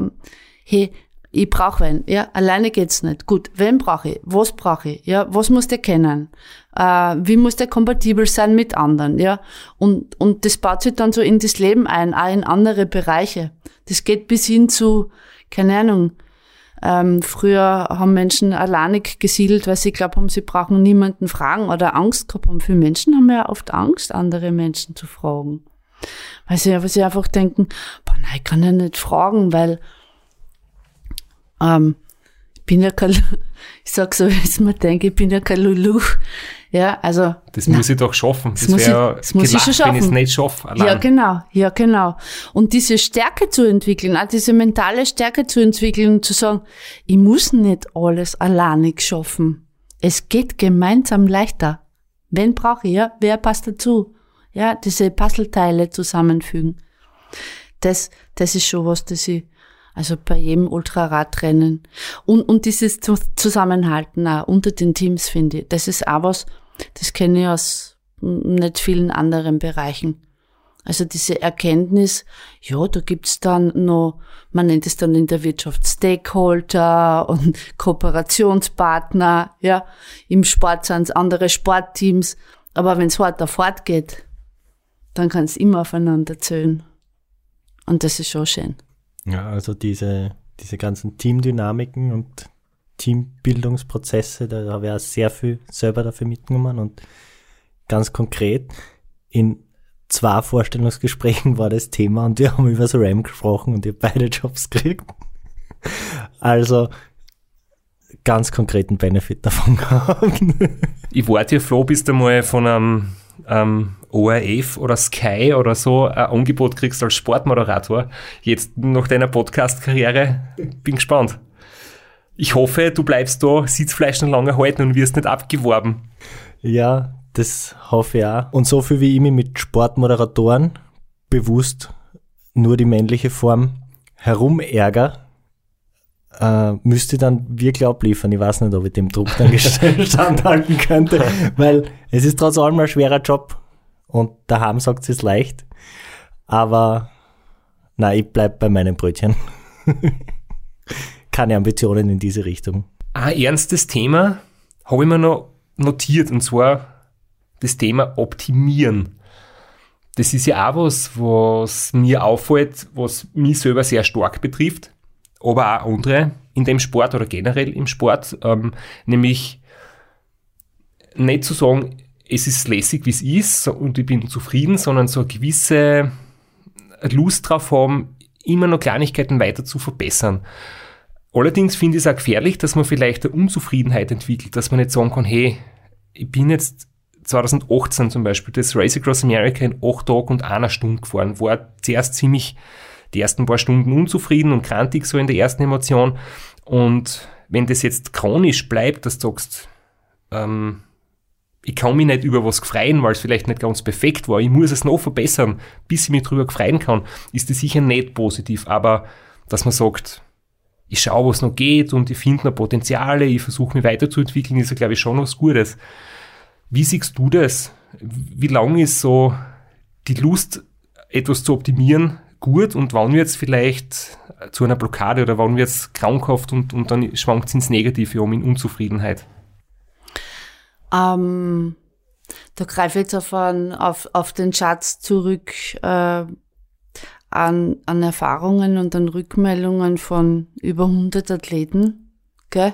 hey, ich brauche wen, ja, alleine geht's nicht. Gut, wen brauche ich? Was brauche ich? Ja, was muss der kennen? Äh, wie muss der kompatibel sein mit anderen? Ja, und und das baut sich dann so in das Leben ein, auch in andere Bereiche. Das geht bis hin zu, keine Ahnung, ähm, früher haben Menschen alleinig gesiedelt, weil sie glaubt haben, sie brauchen niemanden fragen oder Angst gehabt haben. Für Menschen haben ja oft Angst, andere Menschen zu fragen. Weil sie, weil sie einfach denken, boah, nein, ich kann ja nicht fragen, weil ähm, bin ja kein, ich sag so, wie ich mir denke, ich bin ja kein Lulu. Ja, also. Das na, muss ich doch schaffen. Das, das wäre das muss gelacht, ich schon schaffen. wenn ich es nicht schaffe. Allein. Ja, genau, ja, genau. Und diese Stärke zu entwickeln, auch diese mentale Stärke zu entwickeln und zu sagen, ich muss nicht alles alleinig schaffen. Es geht gemeinsam leichter. Wen brauche ich? Ja, wer passt dazu? Ja, diese Puzzleteile zusammenfügen. Das, das ist schon was, das ich also bei jedem Ultraradrennen. Und, und dieses Zusammenhalten auch unter den Teams, finde ich, das ist auch was, das kenne ich aus nicht vielen anderen Bereichen. Also diese Erkenntnis, ja, da gibt's dann noch, man nennt es dann in der Wirtschaft Stakeholder und (laughs) Kooperationspartner, ja. Im Sport sind es andere Sportteams. Aber wenn es weiter fortgeht, dann kann es immer aufeinander zählen. Und das ist schon schön. Ja, also diese, diese ganzen Teamdynamiken und Teambildungsprozesse, da habe ich auch sehr viel selber dafür mitgenommen und ganz konkret in zwei Vorstellungsgesprächen (laughs) war das Thema und wir haben über das RAM gesprochen und ihr beide (laughs) Jobs gekriegt. Also ganz konkreten Benefit davon (laughs) gehabt. Ich warte ja froh, bis du mal von einem ähm, ORF oder Sky oder so ein Angebot kriegst als Sportmoderator. Jetzt nach deiner Podcast-Karriere bin gespannt. Ich hoffe, du bleibst da Sitzfleisch noch lange halten und wirst nicht abgeworben. Ja, das hoffe ich auch. Und so viel wie ich mich mit Sportmoderatoren bewusst nur die männliche Form herumärger, äh, müsste dann wirklich abliefern. Ich weiß nicht, ob ich dem Druck dann (laughs) standhalten könnte, weil es ist trotz allem ein schwerer Job und daheim sagt sie es leicht. Aber nein, ich bleib bei meinen Brötchen. (laughs) Keine Ambitionen in diese Richtung. Ein ernstes Thema habe ich mir noch notiert und zwar das Thema Optimieren. Das ist ja auch was, was mir auffällt, was mich selber sehr stark betrifft aber auch andere in dem Sport oder generell im Sport, ähm, nämlich nicht zu sagen, es ist lässig, wie es ist und ich bin zufrieden, sondern so eine gewisse Lust drauf haben, immer noch Kleinigkeiten weiter zu verbessern. Allerdings finde ich es auch gefährlich, dass man vielleicht eine Unzufriedenheit entwickelt, dass man nicht sagen kann, hey, ich bin jetzt 2018 zum Beispiel das Race Across America in acht Tagen und einer Stunde gefahren, war zuerst ziemlich die ersten paar Stunden unzufrieden und krantig so in der ersten Emotion und wenn das jetzt chronisch bleibt, dass du sagst, ähm, ich kann mich nicht über was freuen, weil es vielleicht nicht ganz perfekt war, ich muss es noch verbessern, bis ich mich drüber freuen kann, ist das sicher nicht positiv, aber dass man sagt, ich schaue, was noch geht und ich finde noch Potenziale, ich versuche mich weiterzuentwickeln, ist ja, glaube ich, schon was Gutes. Wie siehst du das? Wie lange ist so die Lust, etwas zu optimieren, gut und wann wird es vielleicht zu einer Blockade oder wann wird es krankhaft und, und dann schwankt es ins Negative um in Unzufriedenheit? Ähm, da greife ich jetzt auf, einen, auf, auf den Schatz zurück äh, an, an Erfahrungen und an Rückmeldungen von über 100 Athleten. Gell?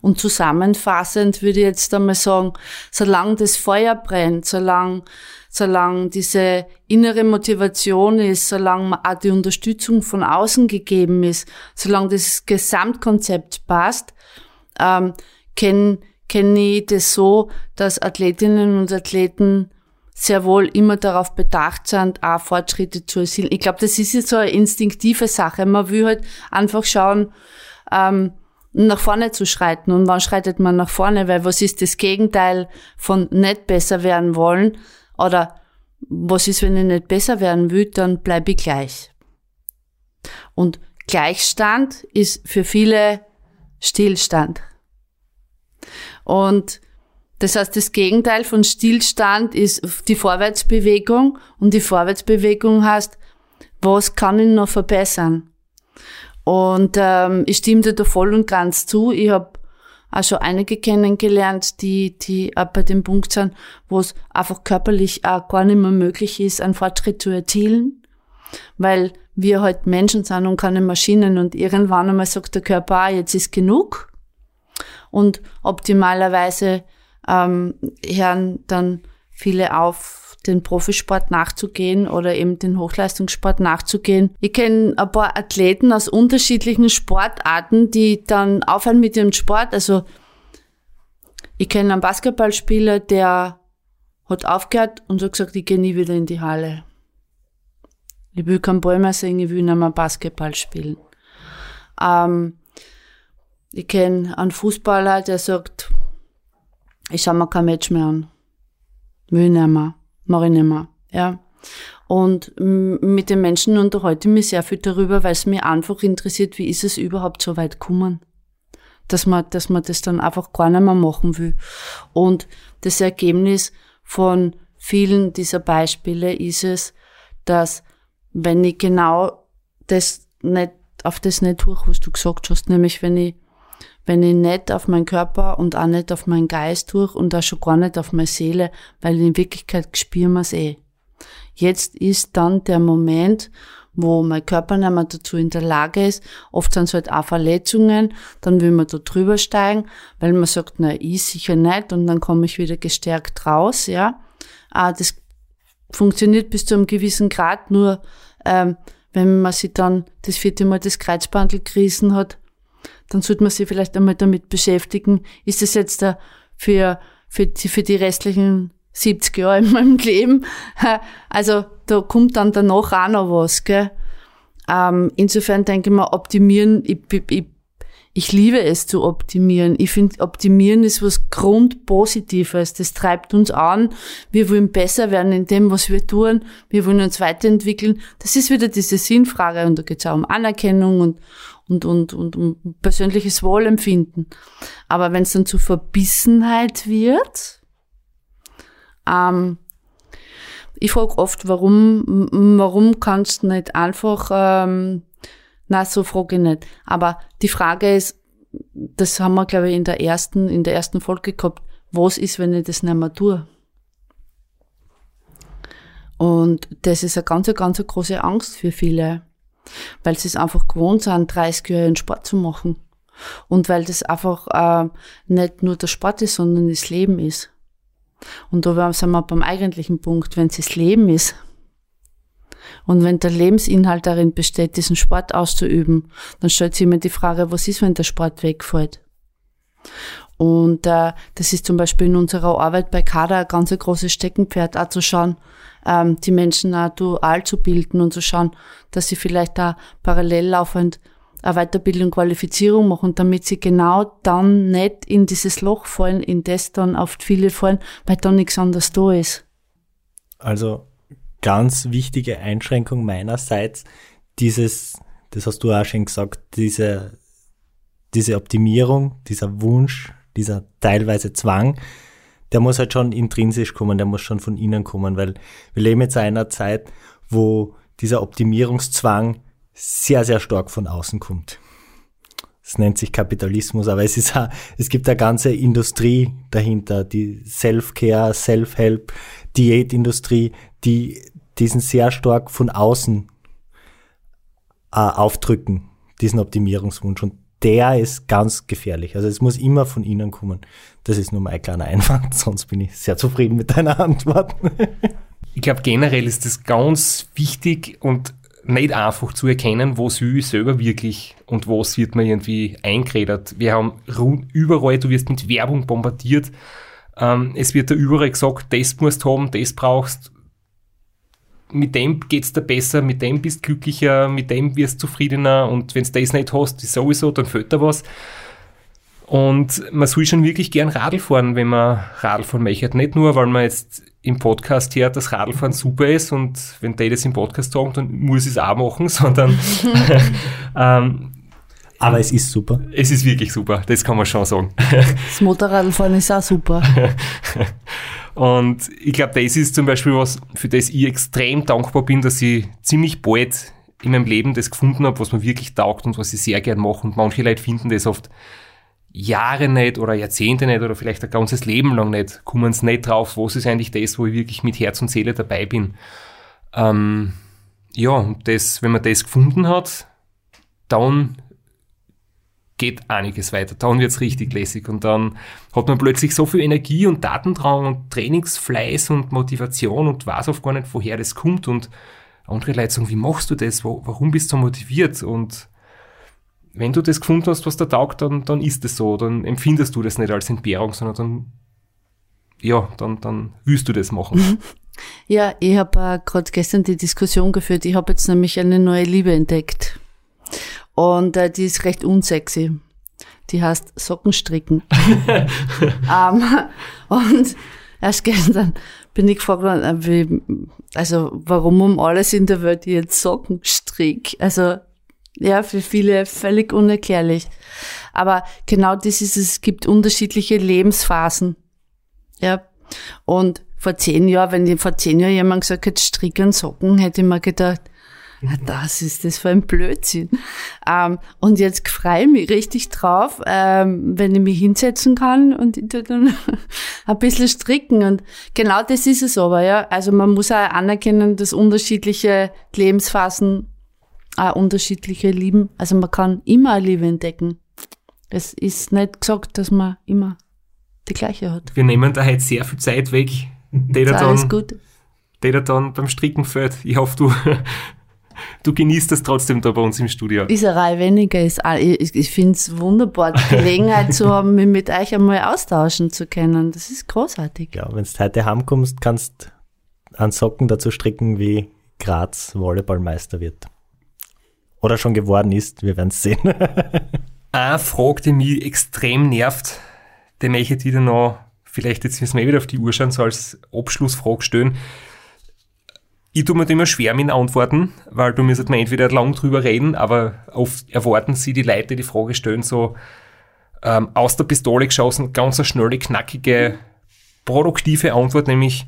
Und zusammenfassend würde ich jetzt einmal sagen, solange das Feuer brennt, solange, solange diese innere Motivation ist, solange auch die Unterstützung von außen gegeben ist, solange das Gesamtkonzept passt, ähm, kenne kenn ich das so, dass Athletinnen und Athleten sehr wohl immer darauf bedacht sind, auch Fortschritte zu erzielen. Ich glaube, das ist jetzt so eine instinktive Sache. Man will halt einfach schauen, ähm, nach vorne zu schreiten. Und wann schreitet man nach vorne? Weil was ist das Gegenteil von nicht besser werden wollen? Oder was ist, wenn ich nicht besser werden will? Dann bleibe ich gleich. Und Gleichstand ist für viele Stillstand. Und das heißt, das Gegenteil von Stillstand ist die Vorwärtsbewegung und die Vorwärtsbewegung heißt, was kann ich noch verbessern? Und ähm, ich stimme dir da voll und ganz zu. Ich habe auch schon einige kennengelernt, die, die auch bei dem Punkt sind, wo es einfach körperlich auch gar nicht mehr möglich ist, einen Fortschritt zu erzielen, weil wir halt Menschen sind und keine Maschinen und irgendwann einmal sagt der Körper, ah, jetzt ist genug. Und optimalerweise ähm, hören dann viele auf, den Profisport nachzugehen oder eben den Hochleistungssport nachzugehen. Ich kenne ein paar Athleten aus unterschiedlichen Sportarten, die dann aufhören mit ihrem Sport. Also ich kenne einen Basketballspieler, der hat aufgehört und hat gesagt, ich gehe nie wieder in die Halle. Ich will keinen Ball mehr sehen, ich will nicht mehr Basketball spielen. Ähm, ich kenne einen Fußballer, der sagt, ich schaue mir kein Match mehr an. Will nicht mehr. Mach ich nicht mehr. Ja. Und mit den Menschen unterhalte ich mich sehr viel darüber, weil es mich einfach interessiert, wie ist es überhaupt so weit gekommen? Dass man, dass man das dann einfach gar nicht mehr machen will. Und das Ergebnis von vielen dieser Beispiele ist es, dass wenn ich genau das nicht, auf das nicht tue, was du gesagt hast, nämlich wenn ich wenn ich nicht auf meinen Körper und auch nicht auf meinen Geist durch und auch schon gar nicht auf meine Seele, weil in Wirklichkeit spüren wir es eh. Jetzt ist dann der Moment, wo mein Körper nicht mehr dazu in der Lage ist. Oft sind es halt auch Verletzungen, dann will man da drüber steigen, weil man sagt, na, ich sicher nicht und dann komme ich wieder gestärkt raus, ja. Ah, das funktioniert bis zu einem gewissen Grad, nur ähm, wenn man sich dann das vierte Mal das Kreuzbandel gerissen hat, dann sollte man sich vielleicht einmal damit beschäftigen, ist es jetzt da für, für, die, für die restlichen 70 Jahre in meinem (laughs) Leben. Also da kommt dann danach auch noch was. Gell? Ähm, insofern denke ich mal, optimieren, ich, ich, ich liebe es zu optimieren. Ich finde, optimieren ist was Grundpositives. Das treibt uns an. Wir wollen besser werden in dem, was wir tun. Wir wollen uns weiterentwickeln. Das ist wieder diese Sinnfrage und da geht es auch um Anerkennung und, und, und, und um persönliches Wohlempfinden. Aber wenn es dann zu Verbissenheit wird, ähm, ich frage oft, warum, warum kannst du nicht einfach, ähm, na, so frage ich nicht. Aber die Frage ist, das haben wir, glaube ich, in der ersten, in der ersten Folge gehabt, was ist, wenn ich das nicht mehr tue? Und das ist eine ganz, ganz große Angst für viele weil sie es einfach gewohnt sind, 30 Jahre einen Sport zu machen. Und weil das einfach äh, nicht nur der Sport ist, sondern das Leben ist. Und da sind wir beim eigentlichen Punkt, wenn es das Leben ist. Und wenn der Lebensinhalt darin besteht, diesen Sport auszuüben, dann stellt sich immer die Frage, was ist, wenn der Sport wegfällt? Und äh, das ist zum Beispiel in unserer Arbeit bei Kader ein ganz großes Steckenpferd, auch zu schauen, ähm, die Menschen auch dual zu bilden und zu schauen, dass sie vielleicht da parallel laufend eine Weiterbildung, Qualifizierung machen, damit sie genau dann nicht in dieses Loch fallen, in das dann oft viele fallen, weil dann nichts anderes da ist. Also ganz wichtige Einschränkung meinerseits, dieses, das hast du auch schon gesagt, diese, diese Optimierung, dieser Wunsch, dieser teilweise Zwang, der muss halt schon intrinsisch kommen, der muss schon von innen kommen, weil wir leben jetzt in einer Zeit, wo dieser Optimierungszwang sehr, sehr stark von außen kommt. Es nennt sich Kapitalismus, aber es ist auch, es gibt eine ganze Industrie dahinter, die Self-Care, Self-Help, Diätindustrie, die diesen sehr stark von außen äh, aufdrücken, diesen Optimierungswunsch. Und der ist ganz gefährlich. Also es muss immer von innen kommen. Das ist nur mein kleiner Einwand, (laughs) sonst bin ich sehr zufrieden mit deiner Antwort. ich glaube, generell ist es ganz wichtig und nicht einfach zu erkennen, was will ich selber wirklich und was wird mir irgendwie eingeredet. Wir haben rund überall, du wirst mit Werbung bombardiert. Ähm, es wird da überall gesagt, das musst du haben, das brauchst. Mit dem geht's dir besser, mit dem bist du glücklicher, mit dem wirst du zufriedener und wenn du das nicht hast, sowieso, dann fällt da was. Und man soll schon wirklich gern Radl fahren, wenn man Radl fahren möchte. Nicht nur, weil man jetzt im Podcast hört, dass Radlfahren super ist und wenn die das im Podcast sagen, dann muss ich es auch machen, (laughs) sondern (laughs) ähm, aber es ist super. Es ist wirklich super, das kann man schon sagen. (laughs) Das Motorradfahren ist auch super. (laughs) und ich glaube, das ist zum Beispiel was, für das ich extrem dankbar bin, dass ich ziemlich bald in meinem Leben das gefunden habe, was mir wirklich taugt und was ich sehr gern mache. Und manche Leute finden das oft Jahre nicht oder Jahrzehnte nicht oder vielleicht ein ganzes Leben lang nicht, kommen sie nicht drauf, was ist eigentlich das, wo ich wirklich mit Herz und Seele dabei bin. Ähm, ja, und das, wenn man das gefunden hat, dann geht einiges weiter. Dann wird's richtig lässig und dann hat man plötzlich so viel Energie und Datendrang und Trainingsfleiß und Motivation und weiß auch gar nicht, woher das kommt und andere Leute sagen, wie machst du das? Warum bist du so motiviert? Und wenn du das gefunden hast, was da taugt, dann, dann ist es so. Dann empfindest du das nicht als Entbehrung, sondern dann, ja, dann, dann willst du das machen. Mhm. Ja, ich habe äh, gerade gestern die Diskussion geführt. Ich habe jetzt nämlich eine neue Liebe entdeckt. Und äh, die ist recht unsexy. Die heißt Sockenstricken. um, (laughs) ähm, und erst gestern bin ich gefragt worden, äh, wie, also warum um alles in der Welt jetzt Sockenstrick? Also ja, für viele völlig unerklärlich. Aber genau das ist es, es gibt unterschiedliche Lebensphasen. Ja. Und vor zehn Jahren, wenn vor zehn Jahren jemand gesagt hätte, stricken Socken, hätte ich mir gedacht, das ist das für ein Blödsinn. Ähm, und jetzt freue ich mich richtig drauf, ähm, wenn ich mich hinsetzen kann und ich dann (laughs) ein bisschen stricken. Und genau das ist es aber, ja. Also man muss auch anerkennen, dass unterschiedliche Lebensphasen auch unterschiedliche Lieben. Also man kann immer eine Liebe entdecken. Es ist nicht gesagt, dass man immer die gleiche hat. Wir nehmen da heute sehr viel Zeit weg, die da dann, gut. Die da dann beim Stricken fällt. Ich hoffe, du, du genießt das trotzdem da bei uns im Studio. Diese Reihe weniger ist, ich, ich finde es wunderbar, die Gelegenheit zu haben, mich mit euch einmal austauschen zu können. Das ist großartig. Ja, wenn du heute heimkommst, kannst an Socken dazu stricken, wie Graz Volleyballmeister wird. Oder schon geworden ist, wir werden es sehen. (laughs) Eine Frage, die mich extrem nervt, die möchte ich dir noch, vielleicht jetzt müssen wir eh wieder auf die Uhr schauen, so als Abschlussfrage stellen. Ich tue mir da immer schwer mit Antworten, weil du müsstest mir entweder lang drüber reden, aber oft erwarten sie die Leute, die Frage stellen, so ähm, aus der Pistole geschossen, ganz eine schnelle, knackige, produktive Antwort, nämlich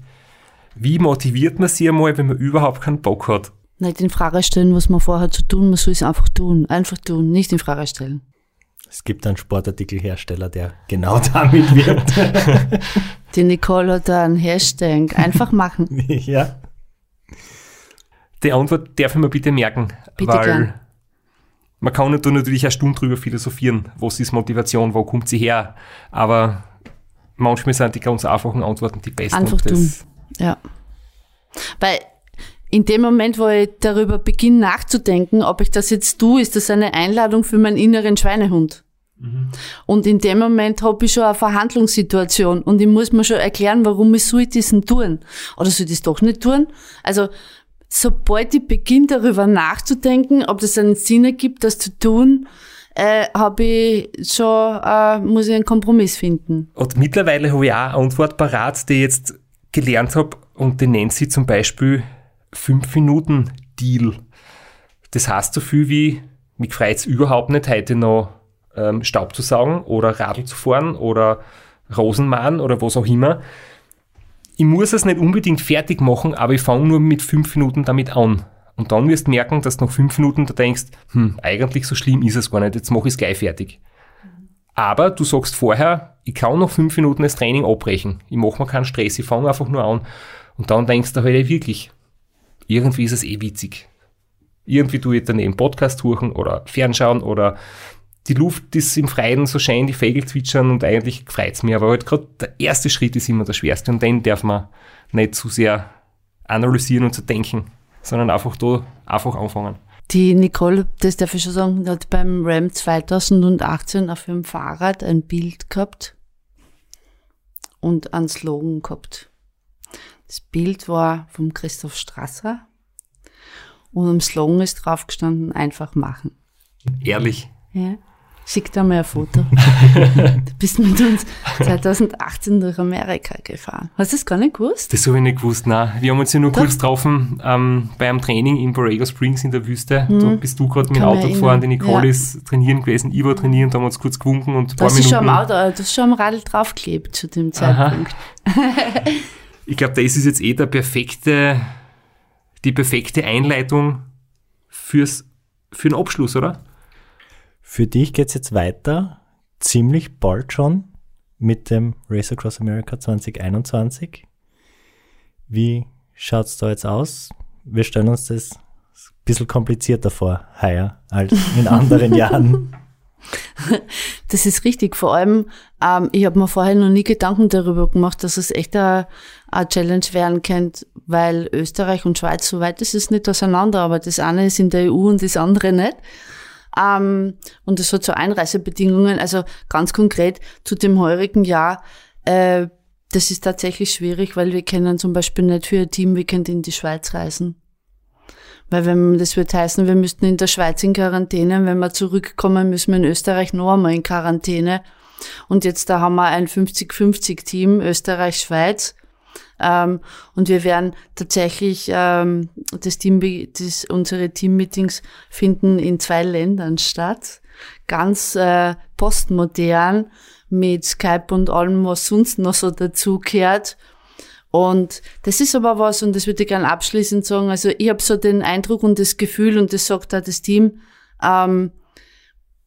wie motiviert man sie einmal, wenn man überhaupt keinen Bock hat? Nicht in Frage stellen, was man vorhat zu tun, man soll es einfach tun. Einfach tun, nicht in Frage stellen. Es gibt einen Sportartikelhersteller, der genau (laughs) damit wirbt. (laughs) Die Nicole hat da einen Hashtag. Einfach machen. (laughs) ja. Die Antwort darf ich mir bitte merken. Bitte weil gern. Man kann natürlich eine Stunde drüber philosophieren. Was ist Motivation? Wo kommt sie her? Aber manchmal sind die ganz einfachen Antworten die besten. Einfach tun. Ja. Weil in dem Moment, wo ich darüber beginne nachzudenken, ob ich das jetzt tue, ist das eine Einladung für meinen inneren Schweinehund. Mhm. Und in dem Moment habe ich schon eine Verhandlungssituation und ich muss mir schon erklären, warum ich soll diesen tun. Oder soll ich das doch nicht tun? Also, sobald ich beginne, darüber nachzudenken, ob das einen Sinn ergibt, das zu tun, äh, habe ich schon, äh, muss ich einen Kompromiss finden. Und mittlerweile habe ich auch eine Antwort parat, die ich jetzt gelernt habe und die nennt sie zum Beispiel 5-Minuten-Deal. Das heißt so viel wie, mich freut es überhaupt nicht, heute noch ähm, Staub zu saugen oder Radl zu fahren oder Rosenmann oder was auch immer. Ich muss es nicht unbedingt fertig machen, aber ich fange nur mit fünf Minuten damit an. Und dann wirst du merken, dass du nach fünf Minuten da denkst, hm, eigentlich so schlimm ist es gar nicht, jetzt mache ich es gleich fertig. Aber du sagst vorher, ich kann noch fünf Minuten das Training abbrechen. Ich mache mir keinen Stress, ich fange einfach nur an. Und dann denkst du halt wirklich, irgendwie ist es eh witzig. Irgendwie tue ich daneben Podcast suchen oder Fernschauen oder die Luft ist im Freien so schön, die Vögel zwitschern und eigentlich freut es mich. Aber halt gerade der erste Schritt ist immer der schwerste und den darf man nicht zu sehr analysieren und zu denken, sondern einfach da einfach anfangen. Die Nicole, das darf ich schon sagen, hat beim RAM 2018 auf ihrem Fahrrad ein Bild gehabt und einen Slogan gehabt. Das Bild war vom Christoph Strasser und am Slogan ist drauf gestanden, einfach machen. Ehrlich. Ja. Schick da mal ein Foto. du (laughs) bist mit uns 2018 durch Amerika gefahren. Hast du das gar nicht gewusst? Das habe ich nicht gewusst, nein. Wir haben uns ja nur Doch. kurz getroffen ähm, bei einem Training in Borrego Springs in der Wüste. Mhm. Da bist du gerade mit dem Auto gefahren, die Nicole ja. ist trainieren gewesen, ich war trainieren, da haben wir uns kurz gewunken und ein paar Minuten... Schon am Auto, du hast schon am Radl draufgeklebt zu dem Zeitpunkt. ich glaube, das ist jetzt eh der perfekte, die perfekte Einleitung fürs, für den Abschluss, oder? Für dich geht es jetzt weiter, ziemlich bald schon, mit dem Race Across America 2021. Wie schaut es da jetzt aus? Wir stellen uns das ein bisschen komplizierter vor, heuer, als in anderen Jahren. (laughs) Das ist richtig. Vor allem, ähm, ich habe mir vorher noch nie Gedanken darüber gemacht, dass es echt eine, Challenge werden könnte, weil Österreich und Schweiz, so weit ist es nicht auseinander, aber das eine ist in der EU und das andere nicht. Ähm, und das hat so Einreisebedingungen. Also ganz konkret zu dem heurigen Jahr, äh, das ist tatsächlich schwierig, weil wir können zum Beispiel nicht für ein Teamweekend in die Schweiz reisen. Weil wenn das wird heißen, wir müssten in der Schweiz in Quarantäne, wenn wir zurückkommen, müssen wir in Österreich noch einmal in Quarantäne. Und jetzt da haben wir ein 50-50-Team, Österreich-Schweiz. Ähm, und wir werden tatsächlich ähm, das Team, das, unsere Teammeetings finden in zwei Ländern statt. Ganz äh, postmodern mit Skype und allem, was sonst noch so dazugehört. Und das ist aber was, und das würde ich gerne abschließend sagen, also ich habe so den Eindruck und das Gefühl, und das sagt auch das Team, ähm,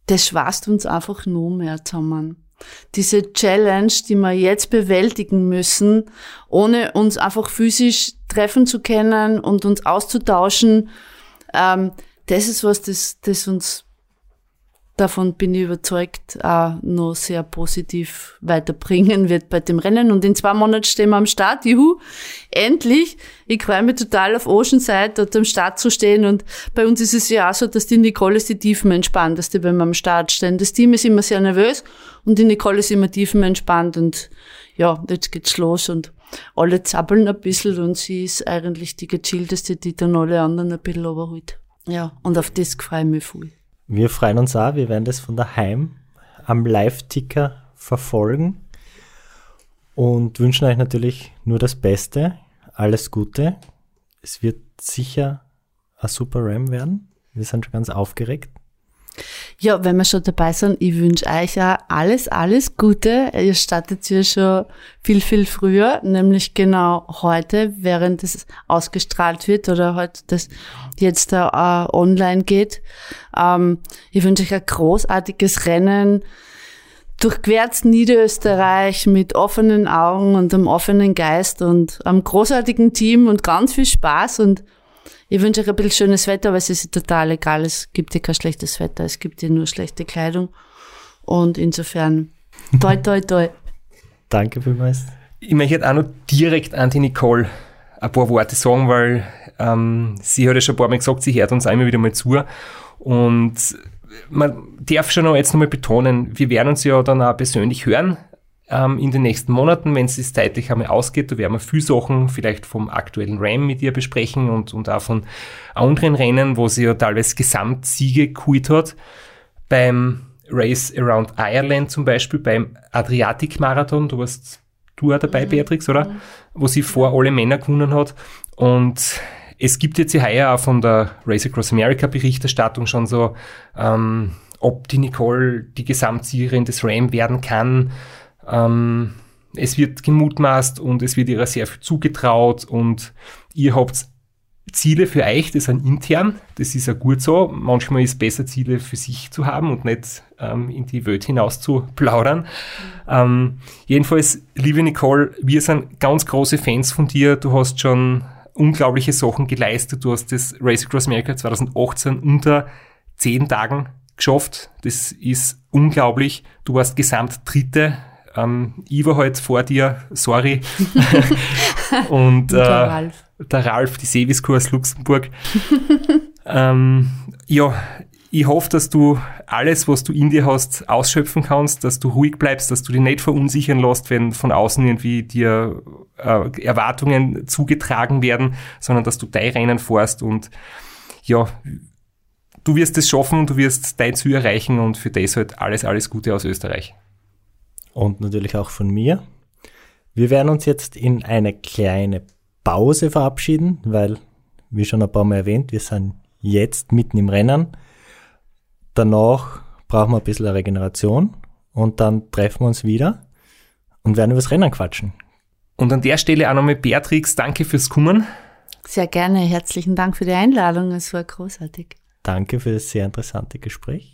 das schwast uns einfach nur mehr zusammen diese Challenge, die wir jetzt bewältigen müssen, ohne uns einfach physisch treffen zu können und uns auszutauschen, ähm, das ist was, das, das uns davon bin ich überzeugt, auch noch sehr positiv weiterbringen wird bei dem Rennen. Und in zwei Monaten stehen wir am Start. Juhu, endlich. Ich freue mich total auf Oceanside dort am Start zu stehen. Und bei uns ist es ja auch so, dass die Nicole ist die tiefenentspannteste, wenn wir am Start stehen. Das Team ist immer sehr nervös und die Nicole ist immer tiefenentspannt. Und ja, jetzt geht's los und alle zappeln ein bisschen und sie ist eigentlich die gechillteste, die dann alle anderen ein bisschen überholt. Ja, und auf das freue ich mich viel. Wir freuen uns auch, wir werden das von daheim am Live-Ticker verfolgen und wünschen euch natürlich nur das Beste, alles Gute. Es wird sicher ein super Ram werden. Wir sind schon ganz aufgeregt. Ja, wenn wir schon dabei sind, ich wünsche euch ja alles, alles Gute. Ihr startet ja schon viel, viel früher, nämlich genau heute, während es ausgestrahlt wird oder heute das jetzt da uh, online geht. Ähm, ich wünsche euch ein großartiges Rennen durchquert Niederösterreich mit offenen Augen und einem offenen Geist und einem großartigen Team und ganz viel Spaß und ich wünsche euch ein bisschen schönes Wetter, aber es ist total egal. Es gibt hier kein schlechtes Wetter, es gibt hier nur schlechte Kleidung. Und insofern, toi, (laughs) toi, toi. Danke vielmals. Ich möchte auch noch direkt an die Nicole ein paar Worte sagen, weil ähm, sie hat ja schon ein paar Mal gesagt, sie hört uns auch immer wieder mal zu. Und man darf schon noch jetzt nochmal betonen, wir werden uns ja dann auch persönlich hören ähm, in den nächsten Monaten, wenn es sich zeitlich einmal ausgeht. Da werden wir viele Sachen vielleicht vom aktuellen Ram mit ihr besprechen und, und auch von anderen Rennen, wo sie ja teilweise Gesamtsiege geholt hat. Beim Race Around Ireland zum Beispiel, beim Adriatic Marathon, du warst du auch dabei, mhm. Beatrix, oder? Mhm. Wo sie vor alle Männer gewonnen hat. Und es gibt jetzt ja heuer auch von der Race Across America Berichterstattung schon so, ähm, ob die Nicole die Gesamtsiegerin des Ram werden kann. Ähm, es wird gemutmaßt und es wird ihr sehr viel zugetraut und ihr habt Ziele für euch, das sind intern, das ist ja gut so. Manchmal ist es besser, Ziele für sich zu haben und nicht ähm, in die Welt hinaus zu plaudern. Ähm, jedenfalls, liebe Nicole, wir sind ganz große Fans von dir. Du hast schon unglaubliche Sachen geleistet. Du hast das Race Across America 2018 unter zehn Tagen geschafft. Das ist unglaublich. Du warst gesamt Dritte. Ähm, ich war halt vor dir, sorry. (laughs) und, äh, der Ralf. Der Ralf, die Seviskurs Luxemburg. (laughs) ähm, ja, ich hoffe, dass du alles, was du in dir hast, ausschöpfen kannst, dass du ruhig bleibst, dass du dich nicht verunsichern lässt, wenn von außen irgendwie dir äh, Erwartungen zugetragen werden, sondern dass du dein Rennen fährst und ja, du wirst es schaffen, du wirst dein Ziel erreichen und für das halt alles, alles Gute aus Österreich. Und natürlich auch von mir. Wir werden uns jetzt in eine kleine Pause verabschieden, weil, wie schon ein paar Mal erwähnt, wir sind jetzt mitten im Rennen. Danach brauchen wir ein bisschen Regeneration und dann treffen wir uns wieder und werden über das Rennen quatschen. Und an der Stelle auch nochmal Beatrix, danke fürs Kommen. Sehr gerne, herzlichen Dank für die Einladung, es war großartig. Danke für das sehr interessante Gespräch.